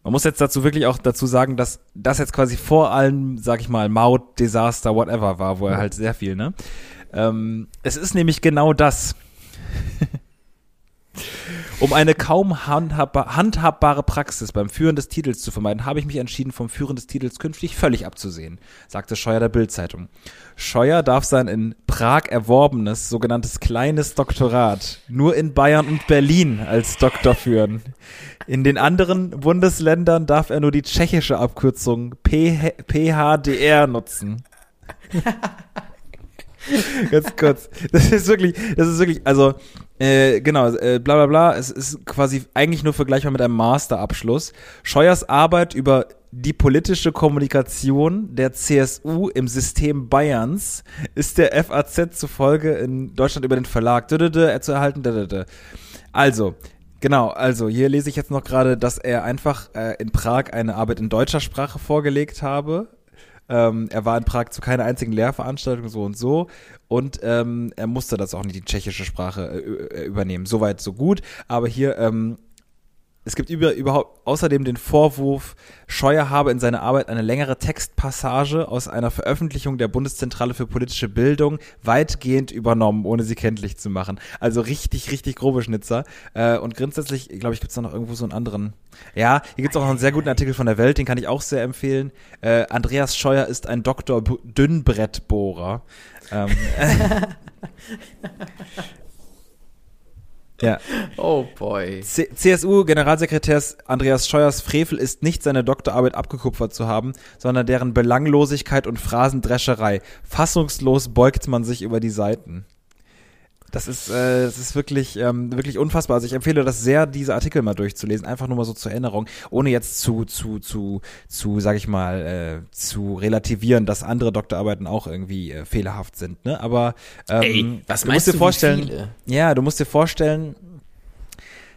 Man muss jetzt dazu wirklich auch dazu sagen, dass das jetzt quasi vor allem, sag ich mal, Maut, Desaster, whatever war, wo er halt sehr viel, ne? Ähm, es ist nämlich genau das. Um eine kaum handhabbar, handhabbare Praxis beim Führen des Titels zu vermeiden, habe ich mich entschieden, vom Führen des Titels künftig völlig abzusehen, sagte Scheuer der Bildzeitung. Scheuer darf sein in Prag erworbenes sogenanntes kleines Doktorat nur in Bayern und Berlin als Doktor führen. In den anderen Bundesländern darf er nur die tschechische Abkürzung PHDR nutzen. Ganz kurz. Das ist wirklich, das ist wirklich, also, äh, genau, äh, bla bla bla, es ist quasi eigentlich nur vergleichbar mit einem Masterabschluss. Scheuers Arbeit über die politische Kommunikation der CSU im System Bayerns ist der FAZ zufolge in Deutschland über den Verlag dödödö, zu erhalten. Also, Genau, also hier lese ich jetzt noch gerade, dass er einfach äh, in Prag eine Arbeit in deutscher Sprache vorgelegt habe. Ähm, er war in Prag zu keiner einzigen Lehrveranstaltung so und so und ähm, er musste das auch nicht die tschechische Sprache äh, äh, übernehmen. Soweit so gut, aber hier ähm, es gibt über, überhaupt außerdem den Vorwurf, Scheuer habe in seiner Arbeit eine längere Textpassage aus einer Veröffentlichung der Bundeszentrale für politische Bildung weitgehend übernommen, ohne sie kenntlich zu machen. Also richtig, richtig grobe Schnitzer. Äh, und grundsätzlich, glaube ich, gibt es noch irgendwo so einen anderen. Ja, hier gibt es auch noch einen sehr guten Artikel von der Welt, den kann ich auch sehr empfehlen. Äh, Andreas Scheuer ist ein Doktor B- Dünnbrettbohrer. Ähm, ja. oh boy. CSU-Generalsekretärs Andreas Scheuers Frevel ist nicht seine Doktorarbeit abgekupfert zu haben, sondern deren Belanglosigkeit und Phrasendrescherei. Fassungslos beugt man sich über die Seiten. Das ist, äh, das ist wirklich, ähm, wirklich unfassbar. Also ich empfehle das sehr, diese Artikel mal durchzulesen, einfach nur mal so zur Erinnerung, ohne jetzt zu, zu, zu, zu, sag ich mal, äh, zu relativieren, dass andere Doktorarbeiten auch irgendwie äh, fehlerhaft sind. Ne? Aber ähm, Ey, was du meinst musst dir vorstellen, ja, du musst dir vorstellen,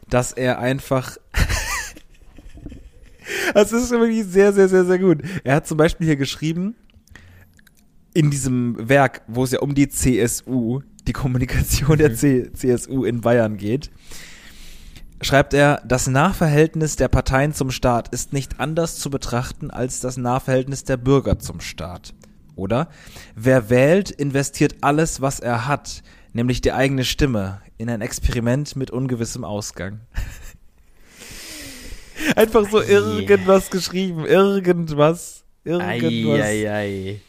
dass er einfach. das ist wirklich sehr, sehr, sehr, sehr gut. Er hat zum Beispiel hier geschrieben, in diesem Werk, wo es ja um die CSU, die Kommunikation der C CSU in Bayern geht, schreibt er, das Nahverhältnis der Parteien zum Staat ist nicht anders zu betrachten als das Nahverhältnis der Bürger zum Staat. Oder? Wer wählt, investiert alles, was er hat, nämlich die eigene Stimme, in ein Experiment mit ungewissem Ausgang. Einfach so irgendwas geschrieben, irgendwas, irgendwas. Eieiei.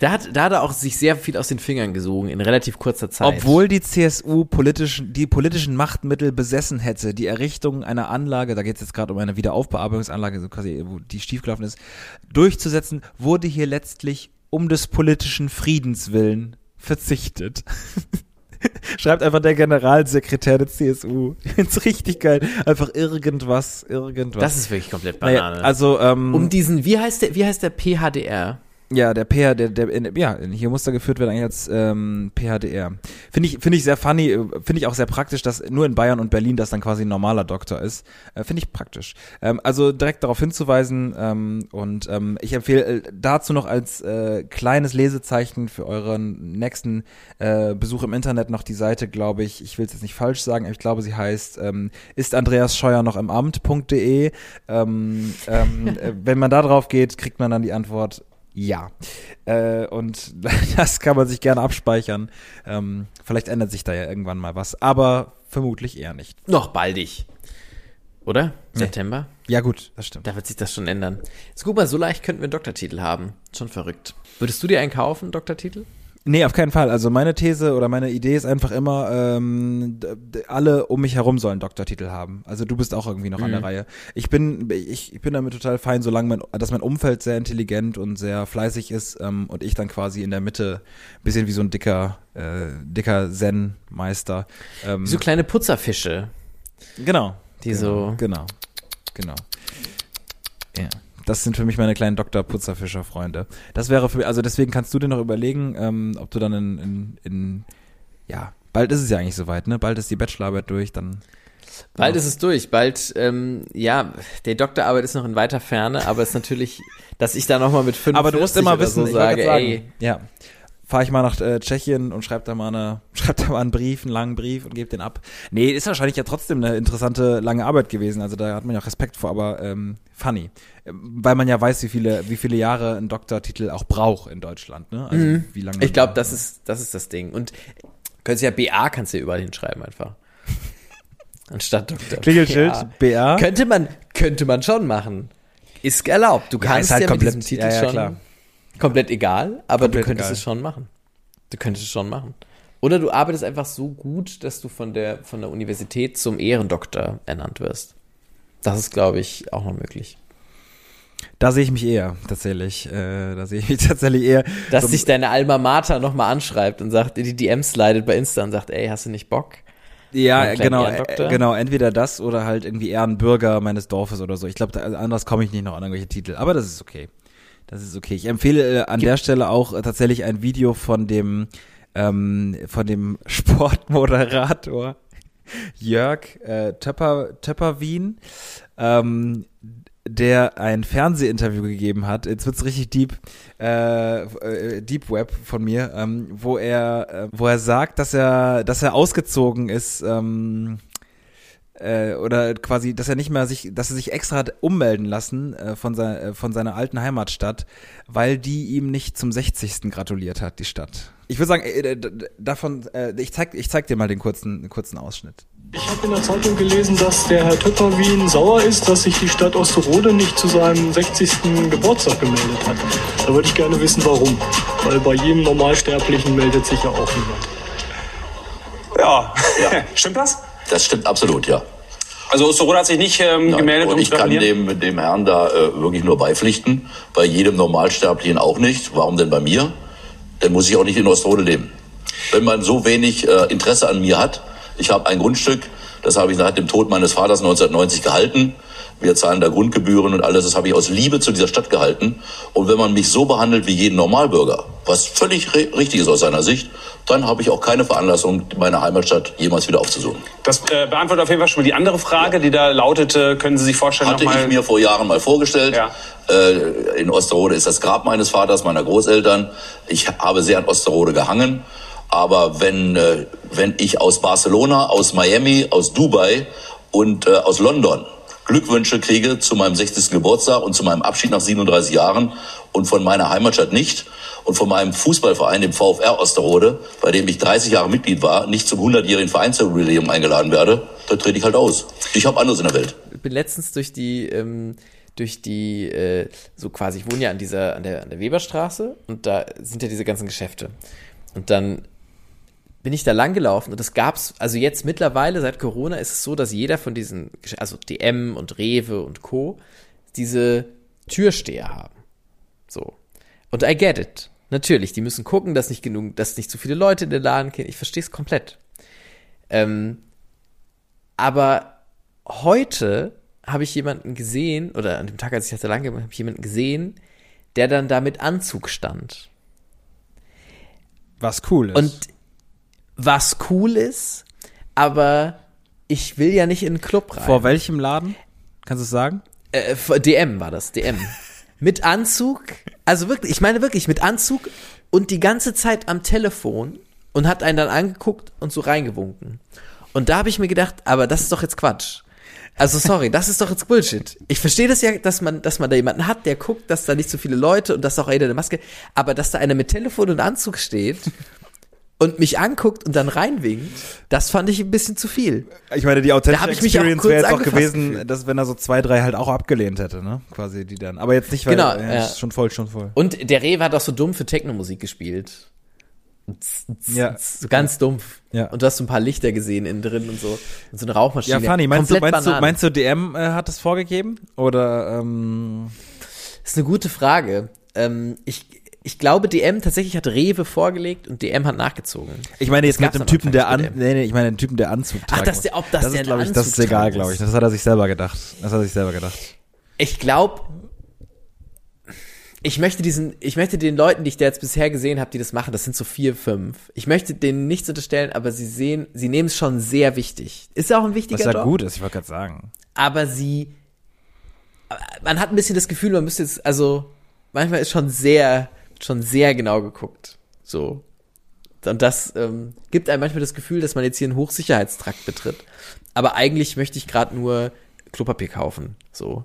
Da hat, da hat er auch sich sehr viel aus den Fingern gesogen in relativ kurzer Zeit. Obwohl die CSU politischen, die politischen Machtmittel besessen hätte, die Errichtung einer Anlage, da geht es jetzt gerade um eine Wiederaufbearbeitungsanlage, so quasi, wo die schiefgelaufen ist, durchzusetzen, wurde hier letztlich um des politischen Friedens willen verzichtet. Schreibt einfach der Generalsekretär der CSU. Find's richtig geil. Einfach irgendwas, irgendwas. das ist wirklich komplett naja, Banane. also, ähm, um diesen, wie heißt der, wie heißt der PHDR? Ja, der PH, der, der, in, ja, hier muss da geführt werden eigentlich als ähm, PHDR. Finde ich, finde ich sehr funny, äh, finde ich auch sehr praktisch, dass nur in Bayern und Berlin das dann quasi ein normaler Doktor ist. Äh, finde ich praktisch. Ähm, also direkt darauf hinzuweisen ähm, und ähm, ich empfehle äh, dazu noch als äh, kleines Lesezeichen für euren nächsten äh, Besuch im Internet noch die Seite, glaube ich, ich will es jetzt nicht falsch sagen, aber ich glaube, sie heißt ähm, ist Andreas Scheuer noch im Amt.de. Ähm, ähm, äh, wenn man da drauf geht, kriegt man dann die Antwort ja. Äh, und das kann man sich gerne abspeichern. Ähm, vielleicht ändert sich da ja irgendwann mal was, aber vermutlich eher nicht. Noch baldig. Oder? Nee. September? Ja, gut, das stimmt. Da wird sich das schon ändern. Jetzt guck mal, so leicht könnten wir einen Doktortitel haben. Schon verrückt. Würdest du dir einen kaufen, Doktortitel? Nee, auf keinen Fall. Also meine These oder meine Idee ist einfach immer, ähm, alle um mich herum sollen Doktortitel haben. Also du bist auch irgendwie noch an der Mhm. Reihe. Ich bin, ich, ich bin damit total fein, solange mein, dass mein Umfeld sehr intelligent und sehr fleißig ist ähm, und ich dann quasi in der Mitte, bisschen wie so ein dicker, äh, dicker Zen-Meister. Ähm, So kleine Putzerfische. genau. Die genau, so- Genau. Genau. Ja. Das sind für mich meine kleinen Dr. Putzerfischer-Freunde. Das wäre für mich, also deswegen kannst du dir noch überlegen, ähm, ob du dann in, in, in, ja, bald ist es ja eigentlich soweit, ne? Bald ist die Bachelorarbeit durch, dann. Bald Ja. ist es durch. Bald, ähm, ja, der Doktorarbeit ist noch in weiter Ferne, aber es ist natürlich, dass ich da nochmal mit fünf Aber du musst immer wissen, so sage, grad ey, ja, fahre ich mal nach äh, Tschechien und schreib da mal eine, schreib da mal einen Brief, einen langen Brief und gebe den ab. Nee, ist wahrscheinlich ja trotzdem eine interessante lange Arbeit gewesen. Also da hat man ja auch Respekt vor, aber ähm, funny, weil man ja weiß, wie viele, wie viele Jahre ein Doktortitel auch braucht in Deutschland. Ne? Also Mhm. wie lange. ich glaube, das ist, das ist das Ding. Und könntest ja BA kannst du ja überall hinschreiben einfach. Anstatt Doktor. Klingelschild, BA. BA. Könnte man, könnte man schon machen. Ist erlaubt. Du Ja, kannst ja, halt mit komplett- diesem Titel ja, ja, schon klar. Komplett egal, aber Komplett du könntest egal. es schon machen. Du könntest es schon machen. Oder du arbeitest einfach so gut, dass du von der, von der Universität zum Ehrendoktor ernannt wirst. Das ist, glaube ich, auch noch möglich. Da sehe ich mich eher, tatsächlich. Äh, da sehe ich mich tatsächlich eher. Dass so- dich deine Alma Mater nochmal anschreibt und sagt, die DMs slidet bei Insta und sagt, ey, hast du nicht Bock? Ja, genau, äh, genau, entweder das oder halt irgendwie Ehrenbürger meines Dorfes oder so. Ich glaube, also anders komme ich nicht noch an irgendwelche Titel, aber das ist okay. Das ist okay. Ich empfehle äh, an der Stelle auch äh, tatsächlich ein Video von dem ähm, von dem Sportmoderator Jörg äh, Töpper, Töpperwien, ähm, der ein Fernsehinterview gegeben hat. Jetzt wird's richtig deep, äh, äh, Deep Web von mir, ähm, wo er, äh, wo er sagt, dass er, dass er ausgezogen ist. Ähm, äh, oder quasi, dass er nicht mehr sich, dass er sich extra hat ummelden lassen äh, von, sein, äh, von seiner alten Heimatstadt, weil die ihm nicht zum 60. gratuliert hat, die Stadt. Ich würde sagen, äh, davon, äh, ich zeig, ich zeig dir mal den kurzen, den kurzen Ausschnitt. Ich habe in der Zeitung gelesen, dass der Herr Töpperwien sauer ist, dass sich die Stadt Osterode nicht zu seinem 60. Geburtstag gemeldet hat. Da würde ich gerne wissen, warum. Weil bei jedem Normalsterblichen meldet sich ja auch niemand. Ja. Ja. Stimmt das? Das stimmt absolut, ja. Also Osterode hat sich nicht ähm, Nein. gemeldet, Und um ich kann dem, dem Herrn da äh, wirklich nur beipflichten. Bei jedem Normalsterblichen auch nicht. Warum denn bei mir? Dann muss ich auch nicht in Ostrode leben. Wenn man so wenig äh, Interesse an mir hat, ich habe ein Grundstück, das habe ich seit dem Tod meines Vaters 1990 gehalten. Wir zahlen da Grundgebühren und alles, das habe ich aus Liebe zu dieser Stadt gehalten. Und wenn man mich so behandelt wie jeden Normalbürger, was völlig ri- richtig ist aus seiner Sicht, dann habe ich auch keine Veranlassung, meine Heimatstadt jemals wieder aufzusuchen. Das äh, beantwortet auf jeden Fall schon mal die andere Frage, die da lautete, können Sie sich vorstellen, Hatte ich mir vor Jahren mal vorgestellt. Ja. Äh, in Osterode ist das Grab meines Vaters, meiner Großeltern. Ich habe sehr an Osterode gehangen. Aber wenn, äh, wenn ich aus Barcelona, aus Miami, aus Dubai und äh, aus London Glückwünsche kriege zu meinem 60. Geburtstag und zu meinem Abschied nach 37 Jahren und von meiner Heimatstadt nicht und von meinem Fußballverein, dem VfR Osterode, bei dem ich 30 Jahre Mitglied war, nicht zum 100-jährigen Vereinsjubiläum eingeladen werde, dann trete ich halt aus. Ich habe anderes in der Welt. Ich bin letztens durch die, ähm, durch die, äh, so quasi, ich wohne ja an dieser, an der, an der Weberstraße und da sind ja diese ganzen Geschäfte. Und dann bin ich da lang gelaufen und das gab's, also jetzt mittlerweile seit Corona ist es so, dass jeder von diesen, also DM und Rewe und Co. diese Türsteher haben. So. Und I get it. Natürlich, die müssen gucken, dass nicht genug, dass nicht zu viele Leute in den Laden gehen. Ich verstehe es komplett. Ähm, aber heute habe ich jemanden gesehen, oder an dem Tag, als ich das da lang gemacht habe, habe ich jemanden gesehen, der dann da mit Anzug stand. Was cool ist. Und was cool ist, aber ich will ja nicht in einen Club rein. vor welchem Laden? Kannst du es sagen? Äh, DM war das, DM. mit Anzug, also wirklich, ich meine wirklich mit Anzug und die ganze Zeit am Telefon und hat einen dann angeguckt und so reingewunken. Und da habe ich mir gedacht, aber das ist doch jetzt Quatsch. Also sorry, das ist doch jetzt Bullshit. Ich verstehe das ja, dass man, dass man da jemanden hat, der guckt, dass da nicht so viele Leute und dass auch jeder eine Maske, aber dass da einer mit Telefon und Anzug steht und mich anguckt und dann reinwinkt, das fand ich ein bisschen zu viel. Ich meine, die authentische Experience wäre jetzt auch gewesen, gefühlt. dass wenn er so zwei, drei halt auch abgelehnt hätte, ne? Quasi die dann. Aber jetzt nicht, weil Genau, ja, ja. schon voll, schon voll. Und der Rewe hat auch so dumm für Techno-Musik gespielt. Ja. So ganz dumpf. Ja. Und du hast so ein paar Lichter gesehen innen drin und so. Und so eine Rauchmaschine. Ja, Fanny, meinst du, meinst du, meinst du, DM äh, hat das vorgegeben? Oder ähm, Das ist eine gute Frage. Ähm, ich, ich glaube, DM tatsächlich hat Rewe vorgelegt und DM hat nachgezogen. ich meine jetzt Das mit dem Typen, der an, nee, nee, ich meine den Typen, der Anzug Ach, tragen dass der- ob das das der ist, ich, das ist egal, glaube ich. Das hat er sich selber gedacht. Das hat er sich selber gedacht. Ich glaube, ich möchte diesen, ich möchte den Leuten, die ich da jetzt bisher gesehen habe, die das machen, das sind so vier, fünf. Ich möchte denen nichts unterstellen, aber sie sehen, sie nehmen es schon sehr wichtig. Ist ja auch ein wichtiger Was ja Job. gut ist, ich wollte gerade sagen. aber sie, man hat ein bisschen das Gefühl, man müsste jetzt, also, manchmal ist schon sehr, schon sehr genau geguckt. So. Und das ähm, gibt einem manchmal das Gefühl, dass man jetzt hier einen Hochsicherheitstrakt betritt. Aber eigentlich möchte ich gerade nur Klopapier kaufen. So.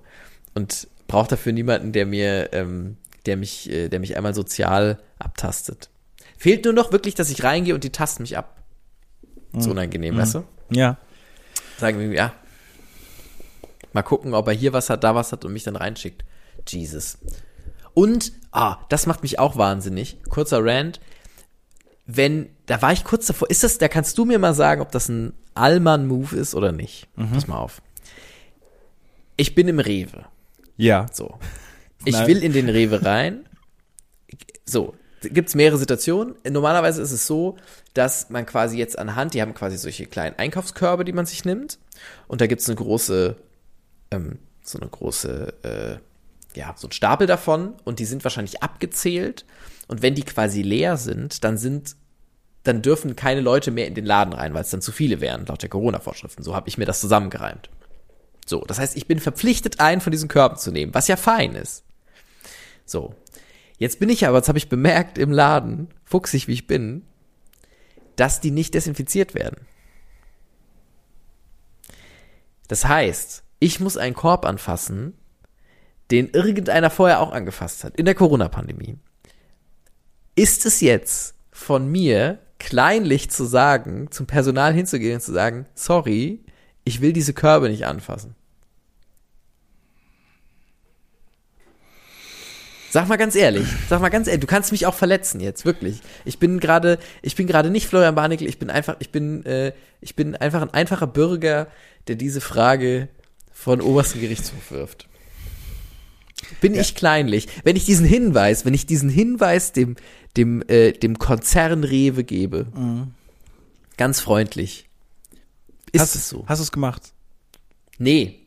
Und brauche dafür niemanden, der mir, ähm, der mich, äh, der mich einmal sozial abtastet. Fehlt nur noch wirklich, dass ich reingehe und die tasten mich ab. Ist unangenehm, weißt du? Ja. Sagen wir, ja. Mal gucken, ob er hier was hat, da was hat und mich dann reinschickt. Jesus. Und, ah, das macht mich auch wahnsinnig. Kurzer Rant. Wenn, da war ich kurz davor, ist das, da kannst du mir mal sagen, ob das ein Allmann-Move ist oder nicht. Pass mal auf. Ich bin im Rewe. Ja. So. Ich Nein. will in den Rewe rein. So. Gibt's mehrere Situationen. Normalerweise ist es so, dass man quasi jetzt anhand, die haben quasi solche kleinen Einkaufskörbe, die man sich nimmt. Und da gibt's eine große, ähm, so eine große, äh, ja, so ein Stapel davon. Und die sind wahrscheinlich abgezählt. Und wenn die quasi leer sind, dann sind, dann dürfen keine Leute mehr in den Laden rein, weil es dann zu viele wären, laut der Corona-Vorschriften. So habe ich mir das zusammengereimt. So, das heißt, ich bin verpflichtet, einen von diesen Körben zu nehmen, was ja fein ist. So. Jetzt bin ich aber, jetzt habe ich bemerkt im Laden, fuchsig wie ich bin, dass die nicht desinfiziert werden. Das heißt, ich muss einen Korb anfassen, den irgendeiner vorher auch angefasst hat, in der Corona-Pandemie. Ist es jetzt von mir kleinlich zu sagen, zum Personal hinzugehen und zu sagen, sorry, ich will diese Körbe nicht anfassen? Sag mal ganz ehrlich, sag mal ganz ehrlich, du kannst mich auch verletzen jetzt, wirklich. Ich bin gerade, ich bin gerade nicht Florian Barnickel, ich bin einfach, ich bin, äh, ich bin einfach ein einfacher Bürger, der diese Frage von obersten Gerichtshof wirft. Bin ich kleinlich? Wenn ich diesen Hinweis, wenn ich diesen Hinweis dem, dem, äh, dem Konzern Rewe gebe, ganz freundlich, ist hast, es so? Hast du es gemacht? Nee,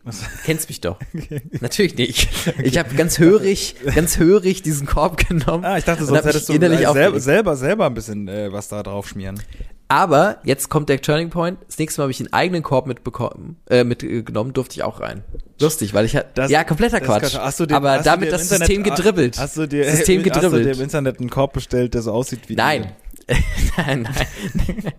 kennst mich doch. Natürlich nicht. Ich habe ganz hörig, ganz hörig diesen Korb genommen. Ah, ich dachte, sonst hättest du innerlich selber, aufgeregt. selber, selber ein bisschen äh, was da drauf schmieren. Aber jetzt kommt der Turning Point. Das nächste Mal habe ich einen eigenen Korb mitbekommen, äh, mitgenommen, durfte ich auch rein. Lustig, weil ich Das- ja, kompletter Quatsch. Hast du dir, aber hast damit das Internet- System gedribbelt. Hast du dir, System Hast du dir gedribbelt. im Internet einen Korb bestellt, der so aussieht wie Nein. nein, nein.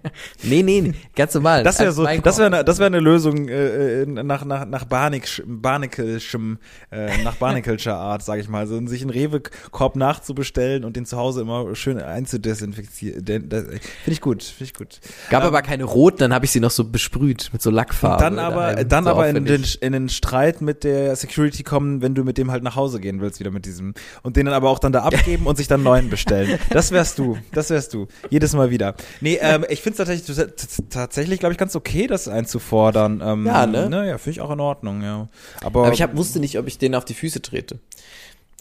nee, nee, nee, ganz normal. Das wäre so, das wäre eine, das wäre eine Lösung äh, äh, nach nach nach Barnick, Barnikelschem, äh, nach Barnikelscher Art, sage ich mal, so sich einen Rewe-Korb nachzubestellen und den zu Hause immer schön einzudesinfizieren. Das- Finde ich gut, finde ich gut. Gab aber keine roten, dann habe ich sie noch so besprüht mit so Lackfarbe. Dann aber, dann So aber in den, in den Streit mit der Security kommen, wenn du mit dem halt nach Hause gehen willst, wieder mit diesem. Und den dann aber auch dann da abgeben und sich dann neuen bestellen. Das wärst du. Das wärst du. Jedes Mal wieder. Nee, ähm, ich finde es tatsächlich, tatsächlich, glaube ich, ganz okay, das einzufordern. Ähm, Ja, ne? Ja, finde ich auch in Ordnung, ja. Aber, Aber ich hab, wusste nicht, ob ich denen auf die Füße trete.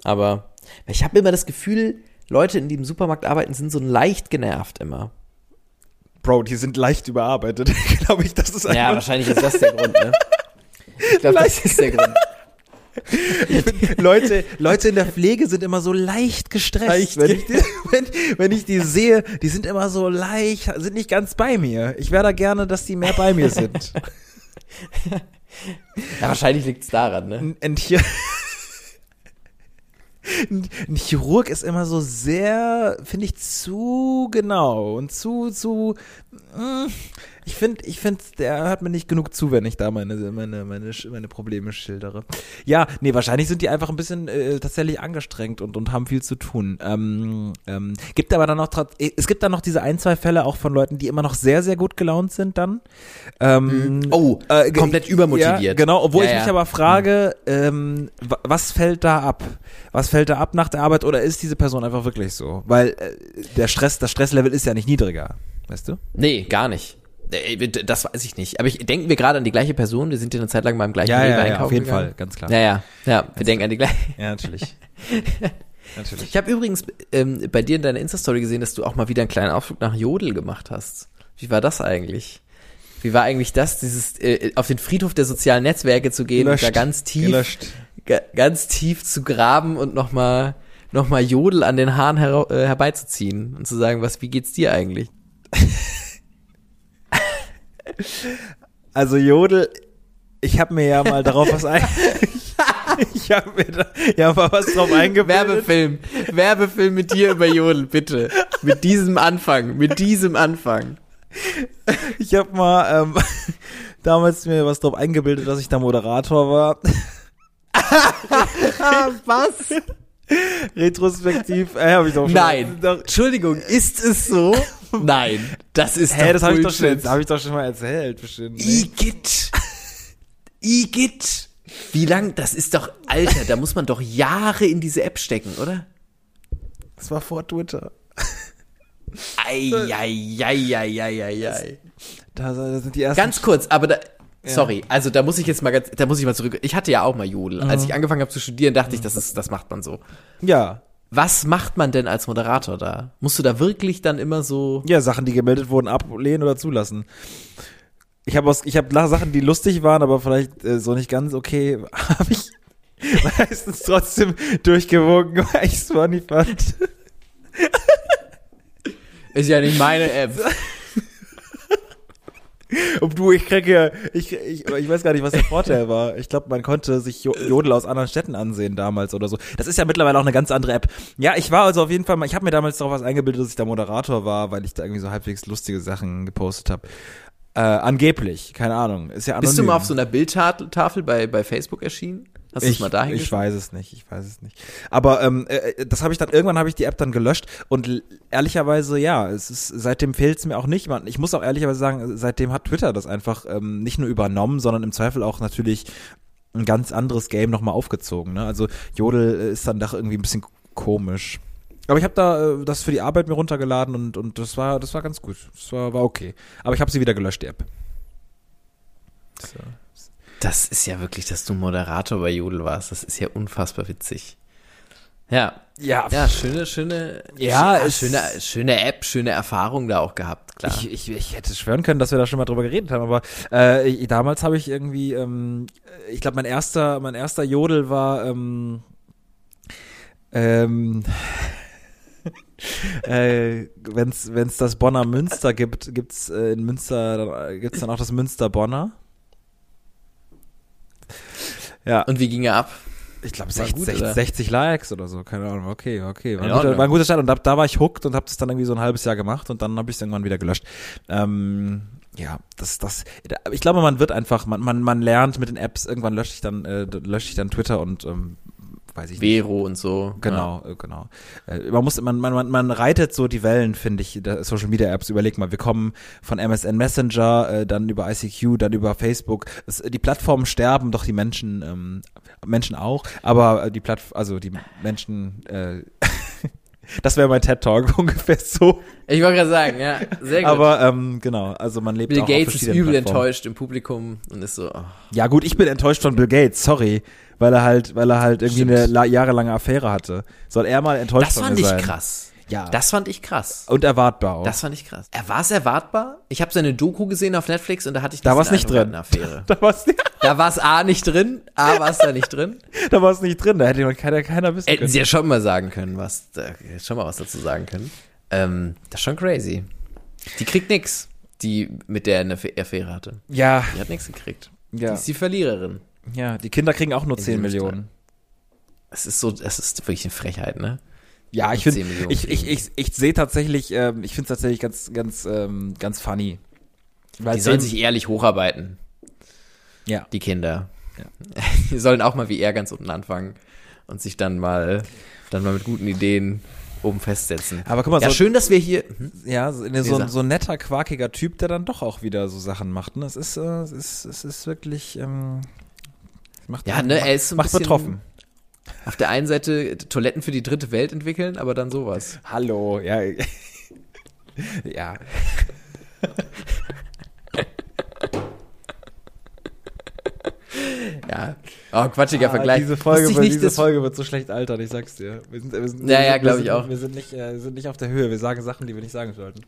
Aber ich habe immer das Gefühl, Leute, in die im Supermarkt arbeiten, sind so leicht genervt immer. Bro, die sind leicht überarbeitet. glaube ich, das ist Ja, einfach. wahrscheinlich ist das der Grund, ne? Ich glaube, das ist der Grund. Leute, Leute in der Pflege sind immer so leicht gestresst. Leicht. Wenn, ich die, wenn, wenn ich die sehe, die sind immer so leicht, sind nicht ganz bei mir. Ich wäre da gerne, dass die mehr bei mir sind. Ja, wahrscheinlich liegt es daran, ne? Ein, ein, Chir ein ein Chirurg ist immer so sehr, finde ich, zu genau und zu, zu, mm, ich finde, ich finde, der hört mir nicht genug zu, wenn ich da meine, meine, meine, meine Probleme schildere. Ja, nee, wahrscheinlich sind die einfach ein bisschen äh, tatsächlich angestrengt und, und haben viel zu tun. Ähm, ähm, gibt aber dann noch, äh, es gibt dann noch diese ein, zwei Fälle auch von Leuten, die immer noch sehr, sehr gut gelaunt sind dann. Ähm, Oh, äh, ge- komplett übermotiviert. Ja, genau, obwohl Ja, ich ja. mich aber frage, ähm, wa- was fällt da ab? Was fällt da ab nach der Arbeit oder ist diese Person einfach wirklich so? Weil äh, der Stress, das Stresslevel ist ja nicht niedriger, weißt du? Nee, gar nicht. Äh, Das weiß ich nicht. Aber ich denken wir gerade an die gleiche Person. Wir sind ja eine Zeit lang beim gleichen Ja, Rewe ja, ja, einkaufen auf jeden gegangen. Fall, ganz klar. Ja, ja, ja. Wir denken an die gleiche. Ja, natürlich. natürlich. Ich habe übrigens ähm, bei dir in deiner Insta-Story gesehen, dass du auch mal wieder einen kleinen Ausflug nach Jodel gemacht hast. Wie war das eigentlich? Wie war eigentlich das, dieses äh, auf den Friedhof der sozialen Netzwerke zu gehen Gelöscht. und da ganz tief, ga, ganz tief zu graben und nochmal noch mal Jodel an den Haaren hera- äh, herbeizuziehen und zu sagen, was, wie geht's dir eigentlich? Also Jodel, ich habe mir ja mal darauf was ein... ich habe mir da ja mal was drauf eingebildet. Werbefilm, Werbefilm mit dir über Jodel, bitte. Mit diesem Anfang, mit diesem Anfang. Ich habe mal ähm, damals mir was drauf eingebildet, dass ich da Moderator war. Was? Retrospektiv, äh, habe ich doch schon. Nein. Doch, Entschuldigung, ist es so? Nein, das ist hä, das habe ich doch schon, hab ich doch schon mal erzählt, bestimmt. ne? Igitt. Igitt. Wie lang? Das ist doch, Alter, da muss man doch Jahre in diese App stecken, oder? Das war vor Twitter. Eieieiei. Da, da sind die ersten. Ganz kurz, aber da, sorry, also da muss ich jetzt mal ganz, da muss ich mal zurück. Ich hatte ja auch mal Jodel. Als ich angefangen habe zu studieren, dachte ich, das ist, das macht man so. ja. Was macht man denn als Moderator da? Musst du da wirklich dann immer so, Ja, Sachen, die gemeldet wurden, ablehnen oder zulassen. Ich habe ich habe Sachen, die lustig waren, aber vielleicht äh, so nicht ganz okay, habe ich meistens trotzdem durchgewogen, weil ich es funny fand. ist ja nicht meine App. Und du, ich kriege ja, ich, ich, ich weiß gar nicht, was der Vorteil war. Ich glaube, man konnte sich Jo- Jodel aus anderen Städten ansehen damals oder so. Das ist ja mittlerweile auch eine ganz andere App. Ja, ich war also auf jeden Fall mal, ich habe mir damals darauf was eingebildet, dass ich da Moderator war, weil ich da irgendwie so halbwegs lustige Sachen gepostet habe. Äh, angeblich, keine Ahnung. Ist ja anonym. Bist du mal auf so einer Bildtafel bei, bei Facebook erschienen? Hast du es ich, mal dahin ich weiß es nicht, ich weiß es nicht. Aber ähm, äh, das habe ich dann irgendwann habe ich die App dann gelöscht und ehrlicherweise ja, es ist seitdem fehlt es mir auch nicht. Man, ich muss auch ehrlicherweise sagen, seitdem hat Twitter das einfach ähm, nicht nur übernommen, sondern im Zweifel auch natürlich ein ganz anderes Game nochmal aufgezogen. Ne? Also Jodel äh, ist dann doch irgendwie ein bisschen komisch. Aber ich habe da äh, das für die Arbeit mir runtergeladen und und das war das war ganz gut. Das war war okay. Aber ich habe sie wieder gelöscht die App. So. Das ist ja wirklich, dass du Moderator bei Jodel warst. Das ist ja unfassbar witzig. Ja. Ja, Ja, schöne, schöne, Ja, sch- es- schöne, schöne App, schöne Erfahrung da auch gehabt, klar. Ich, ich, ich hätte schwören können, dass wir da schon mal drüber geredet haben, aber äh, ich, damals habe ich irgendwie, ähm, ich glaube, mein erster, mein erster Jodel war, ähm, ähm, äh, wenn's, wenn's das Bonner Münster gibt, gibt's äh, in Münster, gibt's dann auch das Münster Bonner. Ja, Und wie ging er ab? ich glaube war 60, gut, 60, oder? 60 Likes oder so, keine Ahnung, okay, okay. War, In ein guter, war ein guter Start und da, da war ich hooked und habe das dann irgendwie so ein halbes Jahr gemacht und dann habe ich es irgendwann wieder gelöscht. Ähm, ja, das, das, ich glaube, man wird einfach, man, man, man lernt mit den Apps, irgendwann lösche ich dann, äh, lösche ich dann Twitter und ähm, weiß ich nicht. Vero und so. Genau, äh, genau. Äh, Man muss, man, man, man, reitet so die Wellen, finde ich, der Social Media Apps. Überleg mal, wir kommen von MSN Messenger, äh, dann über ICQ, dann über Facebook. Es, die Plattformen sterben, doch die Menschen, ähm, Menschen auch. Aber die Platt, also die Menschen, äh, das wäre mein TED Talk ungefähr so. Ja. Ich wollte gerade sagen, ja, sehr gut. Aber ähm, genau, also man lebt Bill auch auf Gates ist verschiedenen übel Plattformen. enttäuscht im Publikum und ist so, oh. Ja gut, ich bin enttäuscht von Bill Gates, sorry, weil er halt, weil er halt irgendwie Stimmt. eine la- jahrelange Affäre hatte. Soll er mal enttäuscht das von fand mir ich sein? krass. Ja. Das fand ich krass. Und erwartbar auch. Das fand ich krass. Er war es erwartbar? Ich habe seine Doku gesehen auf Netflix und da hatte ich Da war's nicht drin. Affäre. da war es Da war es A nicht drin, A war es da nicht drin. da war's nicht drin, da hätte noch keiner, keiner wissen Hätten können. sie ja schon mal sagen können, was, da, schon mal was dazu sagen können. Ähm, das ist schon crazy. Die kriegt nix, die mit der eine Affäre hatte. Ja, Die hat nichts gekriegt. Ja. Die ist die Verliererin. Ja, die Kinder kriegen auch nur In 10 diesem Millionen. Es ist so, es ist wirklich eine Frechheit, ne? Ja, ich finde, 10 Millionen ich, ich, ich, ich sehe tatsächlich, ähm, ich finde es tatsächlich ganz, ganz, ähm, ganz funny. Weil Die sollen sich ehrlich hocharbeiten, ja. die Kinder. Die sollen auch mal wie er ganz unten anfangen und sich dann mal, dann mal mit guten Ideen oben festsetzen. Aber guck mal, ja, so- schön, dass wir hier. Hm? Ja, so, ne, Nee, so, so ein netter, quakiger Typ, der dann doch auch wieder so Sachen macht. Ne? Es ist, äh, es ist, es ist wirklich, ähm, macht, Ja, ne, er ist so ein macht betroffen. Auf der einen Seite Toiletten für die dritte Welt entwickeln, aber dann sowas. Hallo, ja. ja. Ja. Oh, quatschiger Vergleich. Ah, Diese, Folge, wird, nicht, diese Folge wird so schlecht altern, ich sag's dir. Wir sind, wir sind, Ja, wir ja, sind- glaub wir ich auch. Wir sind, nicht, äh, sind nicht auf der Höhe, wir sagen Sachen, die wir nicht sagen sollten.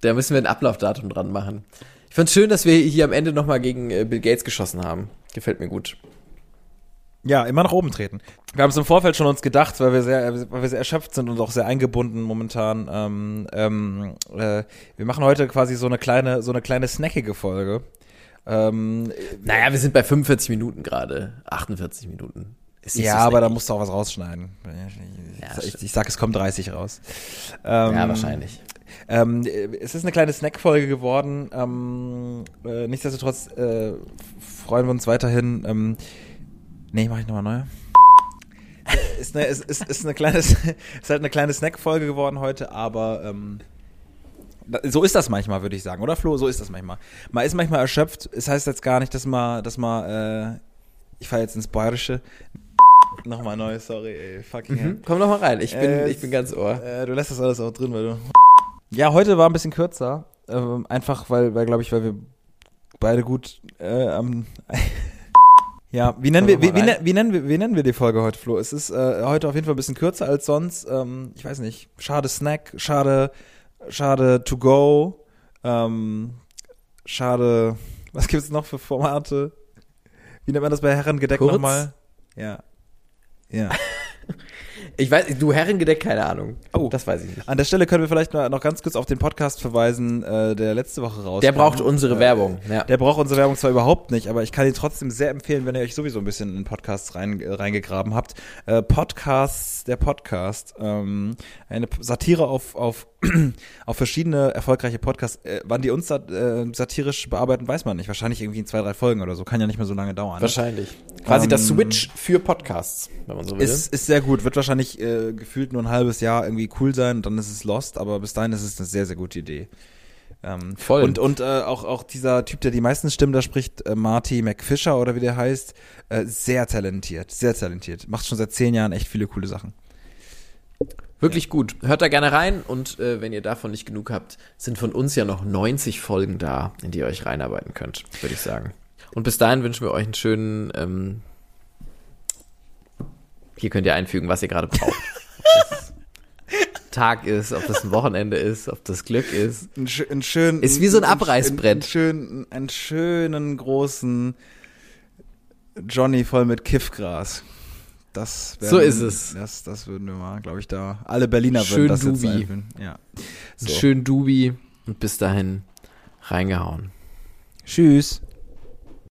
Da müssen wir ein Ablaufdatum dran machen. Ich fand's schön, dass wir hier am Ende nochmal gegen äh, Bill Gates geschossen haben. Gefällt mir gut. Ja, immer nach oben treten. Wir haben es im Vorfeld schon uns gedacht, weil wir sehr, weil wir sehr erschöpft sind und auch sehr eingebunden momentan. Ähm, ähm, äh, wir machen heute quasi so eine kleine, so eine kleine snackige Folge. Ähm, Naja, wir sind bei 45 Minuten gerade. 48 Minuten. Ja, so aber da musst du auch was rausschneiden. Ja, ich, ich, sag, es kommt 30 raus. Ähm, Ja, wahrscheinlich. Ähm, es ist eine kleine Snack-Folge geworden. Ähm, äh, nichtsdestotrotz äh, freuen wir uns weiterhin. Ähm, nee, mach ich nochmal neu. ist, eine, ist, ist, ist eine kleine, ist halt eine kleine Snack-Folge geworden heute, aber ähm, so ist das manchmal, würde ich sagen, oder Flo? So ist das manchmal. Man ist manchmal erschöpft. Es heißt jetzt gar nicht, dass man, dass man, äh, ich falle jetzt ins Bayerische. Nochmal neu, sorry, ey, fucking hell. Mhm. Komm noch mal rein. Ich bin, Äh, ich bin ganz ohr. Äh, du lässt das alles auch drin, weil du. Ja, heute war ein bisschen kürzer. Ähm, einfach, weil, weil glaube ich, weil wir beide gut äh, am. Ja, wie nennen, wir, Komm wie, mal wie, nennen wir, wie nennen wir die Folge heute, Flo? Es ist äh, heute auf jeden Fall ein bisschen kürzer als sonst. Ähm, ich weiß nicht. Schade Snack, schade, schade to go. Ähm, schade. Was gibt's noch für Formate? Wie nennt man das bei Herrengedeck Kurz? nochmal? Ja. Ja. Ich weiß, du Herrengedeck, keine Ahnung. Oh. Das weiß ich nicht. An der Stelle können wir vielleicht noch noch ganz kurz auf den Podcast verweisen, äh, der letzte Woche raus. Der braucht unsere Werbung. Ja. Der braucht unsere Werbung zwar überhaupt nicht, aber ich kann ihn trotzdem sehr empfehlen, wenn ihr euch sowieso ein bisschen in Podcasts rein, äh, reingegraben habt. Äh, Podcasts, der Podcast, ähm, eine Satire auf, auf, auf verschiedene erfolgreiche Podcasts. Äh, wann die uns sat äh, satirisch bearbeiten, weiß man nicht. Wahrscheinlich irgendwie in zwei, drei Folgen oder so. Kann ja nicht mehr so lange dauern. Wahrscheinlich. Quasi das Ähm, Switch für Podcasts, wenn man so will. Ist, ist sehr gut, wird wahrscheinlich äh, gefühlt nur ein halbes Jahr irgendwie cool sein, dann ist es lost, aber bis dahin ist es eine sehr, sehr gute Idee. Ähm, Voll. Und, und äh, auch, auch dieser Typ, der die meisten Stimmen da spricht, äh, Marty McFisher oder wie der heißt, äh, sehr talentiert, sehr talentiert. Macht schon seit zehn Jahren echt viele coole Sachen. Wirklich gut. Hört da gerne rein und äh, wenn ihr davon nicht genug habt, sind von uns ja noch 90 Folgen da, in die ihr euch reinarbeiten könnt, würde ich sagen. Und bis dahin wünschen wir euch einen schönen, ähm, hier könnt ihr einfügen, was ihr gerade braucht. Tag ist, ob das ein Wochenende ist, ob das Glück ist. Ein, ein schön, Ist wie so ein Abreißbrett. Einen, schön, einen schönen großen Johnny voll mit Kiffgras. Das So ist es. Das, das würden wir mal, glaube ich, da. Alle Berliner Schön würden das jetzt Dubi. einführen. Ja. Einen So. schönen Dubi und bis dahin reingehauen. Tschüss.